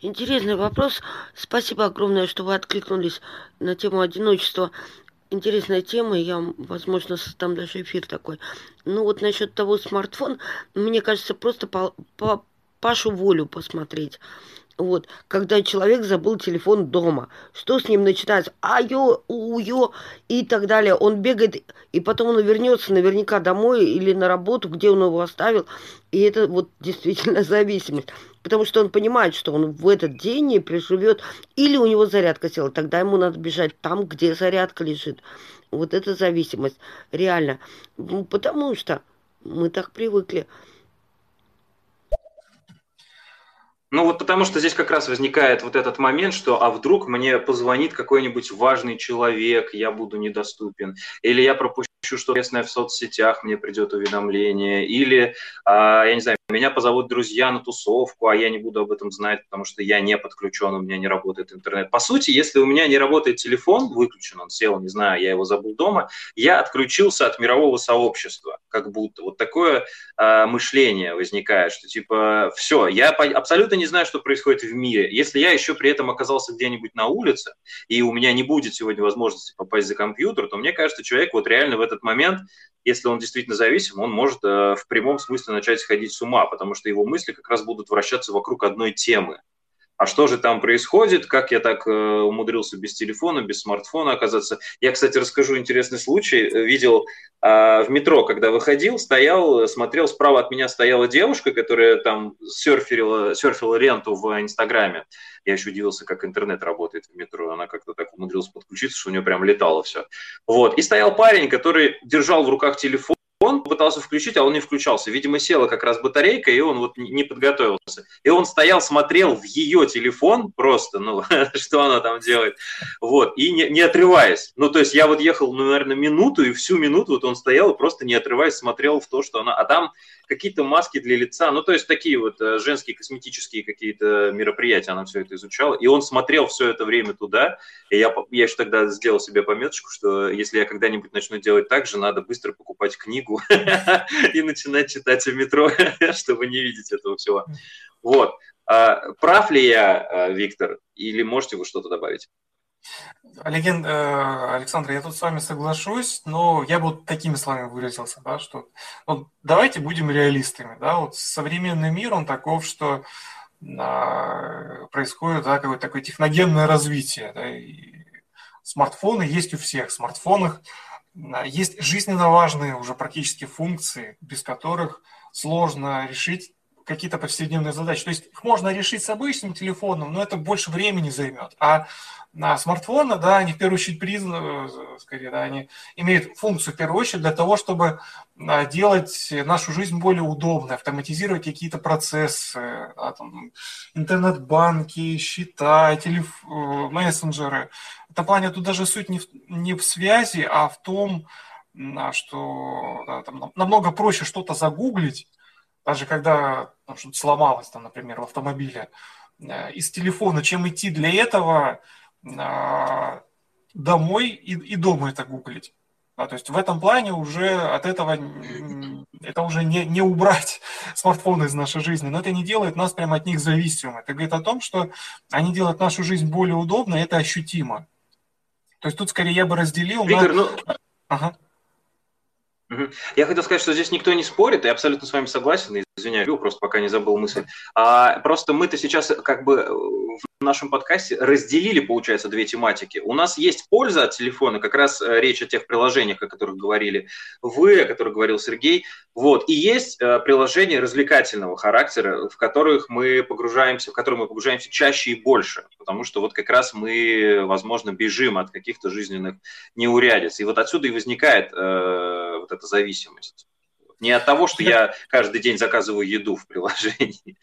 Интересный вопрос. Спасибо огромное, что вы откликнулись на тему одиночества. Интересная тема, я, возможно, создам даже эфир такой. Ну вот насчет того смартфон, мне кажется, просто по, по Пашу волю посмотреть. Вот, когда человек забыл телефон дома, что с ним начинается? Айо, уё и так далее. Он бегает, и потом он вернется наверняка домой или на работу, где он его оставил. И это вот действительно зависимость. Потому что он понимает, что он в этот день не приживет. Или у него зарядка села, тогда ему надо бежать там, где зарядка лежит. Вот это зависимость. Реально. Потому что мы так привыкли. Ну вот потому что здесь как раз возникает вот этот момент, что а вдруг мне позвонит какой-нибудь важный человек, я буду недоступен, или я пропущу что интересное в соцсетях, мне придет уведомление, или, а, я не знаю, меня позовут друзья на тусовку, а я не буду об этом знать, потому что я не подключен, у меня не работает интернет. По сути, если у меня не работает телефон, выключен, он сел, не знаю, я его забыл дома, я отключился от мирового сообщества, как будто. Вот такое э, мышление возникает, что типа, все, я абсолютно не знаю, что происходит в мире. Если я еще при этом оказался где-нибудь на улице, и у меня не будет сегодня возможности попасть за компьютер, то мне кажется, человек вот реально в этот момент если он действительно зависим, он может э, в прямом смысле начать сходить с ума, потому что его мысли как раз будут вращаться вокруг одной темы. А что же там происходит? Как я так э, умудрился без телефона, без смартфона оказаться? Я, кстати, расскажу интересный случай. Видел э, в метро, когда выходил, стоял, смотрел, справа от меня стояла девушка, которая там серферила, серфила ленту в Инстаграме. Я еще удивился, как интернет работает в метро. Она как-то так умудрилась подключиться, что у нее прям летало все. Вот. И стоял парень, который держал в руках телефон, он пытался включить, а он не включался. Видимо, села как раз батарейка, и он вот не подготовился. И он стоял, смотрел в ее телефон просто, ну, что она там делает, вот, и не, не отрываясь. Ну, то есть я вот ехал, ну, наверное, минуту, и всю минуту вот он стоял и просто не отрываясь смотрел в то, что она... А там какие-то маски для лица, ну, то есть такие вот э, женские косметические какие-то мероприятия, она все это изучала, и он смотрел все это время туда, и я, я еще тогда сделал себе пометочку, что если я когда-нибудь начну делать так же, надо быстро покупать книгу и начинать читать в метро, чтобы не видеть этого всего. Вот. А прав ли я, э, Виктор, или можете вы что-то добавить? Олег, э, Александр, я тут с вами соглашусь, но я бы вот такими словами выразился, да, что вот давайте будем реалистами, да, вот современный мир, он таков, что а, происходит да, какое-то такое техногенное развитие, да, и смартфоны есть у всех, в смартфонах а, есть жизненно важные уже практически функции, без которых сложно решить какие-то повседневные задачи. То есть их можно решить с обычным телефоном, но это больше времени займет. А на смартфоны, да, они в первую очередь признаны, э, скорее, да, они имеют функцию в первую очередь для того, чтобы а, делать нашу жизнь более удобной, автоматизировать какие-то процессы, да, там, интернет-банки, счета, телеф... Э, мессенджеры. В этом плане тут даже суть не в, не в связи, а в том, что да, там, намного проще что-то загуглить, даже когда там, что-то сломалось, там, например, в автомобиле, э, из телефона, чем идти для этого а, домой и, и дома это гуглить. Да, то есть в этом плане уже от этого это уже не, не убрать смартфоны из нашей жизни, но это не делает нас прямо от них зависимыми. Это говорит о том, что они делают нашу жизнь более удобной, это ощутимо. То есть тут скорее я бы разделил Виктор, на... ну... Ага. Я хотел сказать, что здесь никто не спорит, я абсолютно с вами согласен, извиняюсь, просто пока не забыл мысль. А, просто мы-то сейчас как бы в нашем подкасте разделили, получается, две тематики. У нас есть польза от телефона, как раз э, речь о тех приложениях, о которых говорили вы, о которых говорил Сергей. Вот. И есть э, приложения развлекательного характера, в которых мы погружаемся, в которые мы погружаемся чаще и больше, потому что вот как раз мы, возможно, бежим от каких-то жизненных неурядиц. И вот отсюда и возникает э, вот эта зависимость. Не от того, что я каждый день заказываю еду в приложении.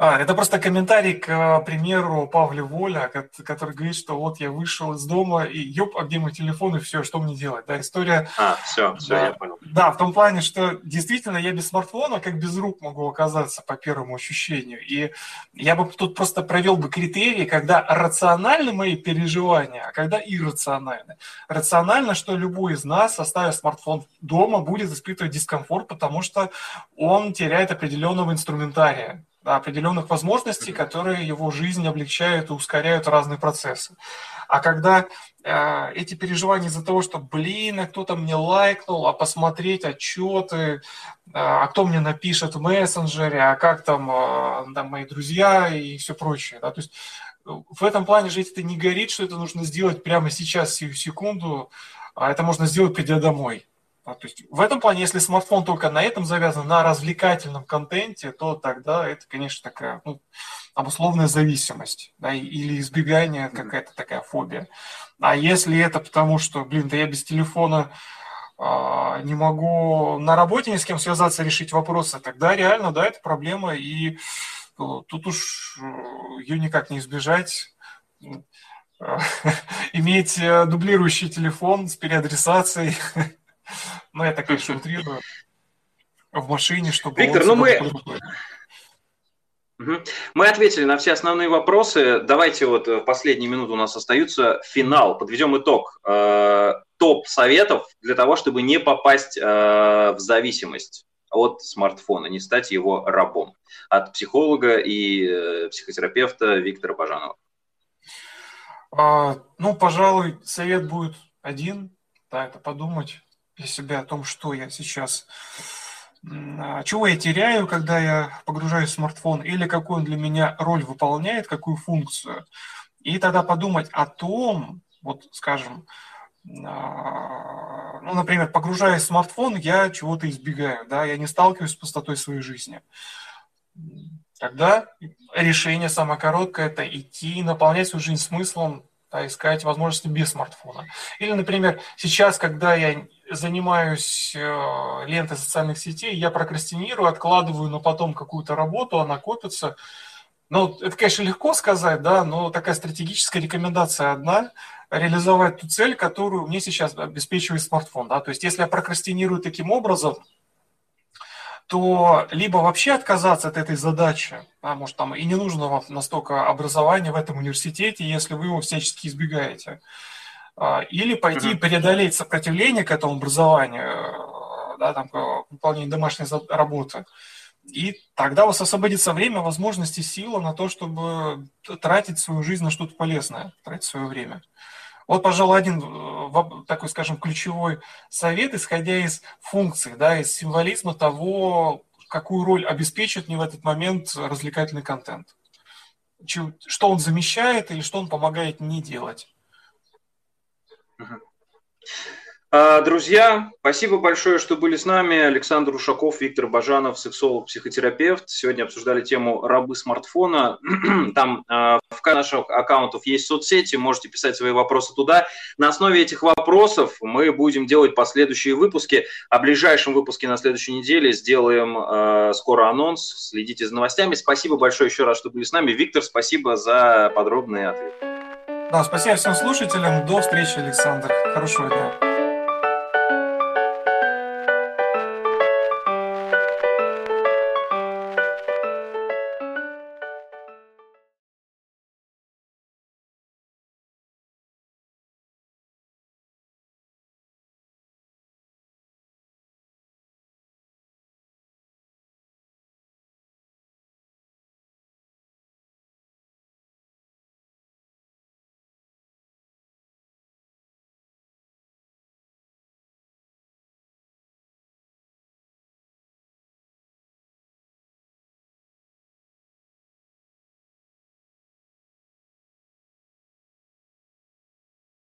А, это просто комментарий к э, примеру Павла Воля, который говорит, что вот я вышел из дома и ёп, а где мой телефон и все, что мне делать? Да, история... А, все, все, да, я понял. Да, в том плане, что действительно я без смартфона как без рук могу оказаться по первому ощущению. И я бы тут просто провел бы критерии, когда рациональны мои переживания, а когда иррациональны. Рационально, что любой из нас, оставив смартфон дома, будет испытывать дискомфорт, потому что он теряет определенного инструментария определенных возможностей, которые его жизнь облегчают и ускоряют разные процессы. А когда э, эти переживания из-за того, что, блин, а кто-то мне лайкнул, а посмотреть отчеты, э, а кто мне напишет в мессенджере, а как там, э, там мои друзья и все прочее. Да? То есть в этом плане жить это не горит, что это нужно сделать прямо сейчас, сию секунду, а это можно сделать, придя домой. А, то есть в этом плане, если смартфон только на этом завязан, на развлекательном контенте, то тогда это, конечно, такая ну, обусловленная зависимость да, или избегание, какая-то такая фобия. А если это потому, что, блин, да я без телефона а, не могу на работе ни с кем связаться, решить вопросы, тогда реально, да, это проблема, и ну, тут уж э, ее никак не избежать. Иметь э, дублирующий телефон с переадресацией Ну, я так, конечно, утрирую. В машине, чтобы... Виктор, ну мы... Мы ответили на все основные вопросы. Давайте вот в последние минуты у нас остаются финал. Подведем итог. Э, топ советов для того, чтобы не попасть э, в зависимость от смартфона, не стать его рабом. От психолога и э, психотерапевта Виктора Бажанова. А, ну, пожалуй, совет будет один. Да, это подумать для себя о том, что я сейчас, а, чего я теряю, когда я погружаюсь в смартфон, или какую он для меня роль выполняет, какую функцию. И тогда подумать о том, вот скажем, а, ну, например, погружаясь в смартфон, я чего-то избегаю, да, я не сталкиваюсь с пустотой своей жизни. Тогда решение самое короткое – это идти, наполнять свою жизнь смыслом, да, искать возможности без смартфона. Или, например, сейчас, когда я занимаюсь э, лентой социальных сетей, я прокрастинирую, откладываю на потом какую-то работу, она копится. Ну, это, конечно, легко сказать, да, но такая стратегическая рекомендация одна – реализовать ту цель, которую мне сейчас обеспечивает смартфон. Да? То есть, если я прокрастинирую таким образом, то либо вообще отказаться от этой задачи, да, может, там и не нужно вам настолько образования в этом университете, если вы его всячески избегаете, или пойти преодолеть сопротивление к этому образованию, да, там, к выполнению домашней работы. И тогда у вас освободится время, возможности, сила на то, чтобы тратить свою жизнь на что-то полезное, тратить свое время. Вот, пожалуй, один э, такой, скажем, ключевой совет, исходя из функций, да, из символизма того, какую роль обеспечит мне в этот момент развлекательный контент. Что он замещает или что он помогает не делать. А, друзья, спасибо большое, что были с нами. Александр Ушаков, Виктор Бажанов, сексолог, психотерапевт. Сегодня обсуждали тему рабы смартфона. Там а, в наших аккаунтов есть соцсети, можете писать свои вопросы туда. На основе этих вопросов мы будем делать последующие выпуски. О ближайшем выпуске на следующей неделе сделаем а, скоро анонс. Следите за новостями. Спасибо большое еще раз, что были с нами. Виктор, спасибо за подробные ответы. Да, спасибо всем слушателям. До встречи, Александр. Хорошего дня.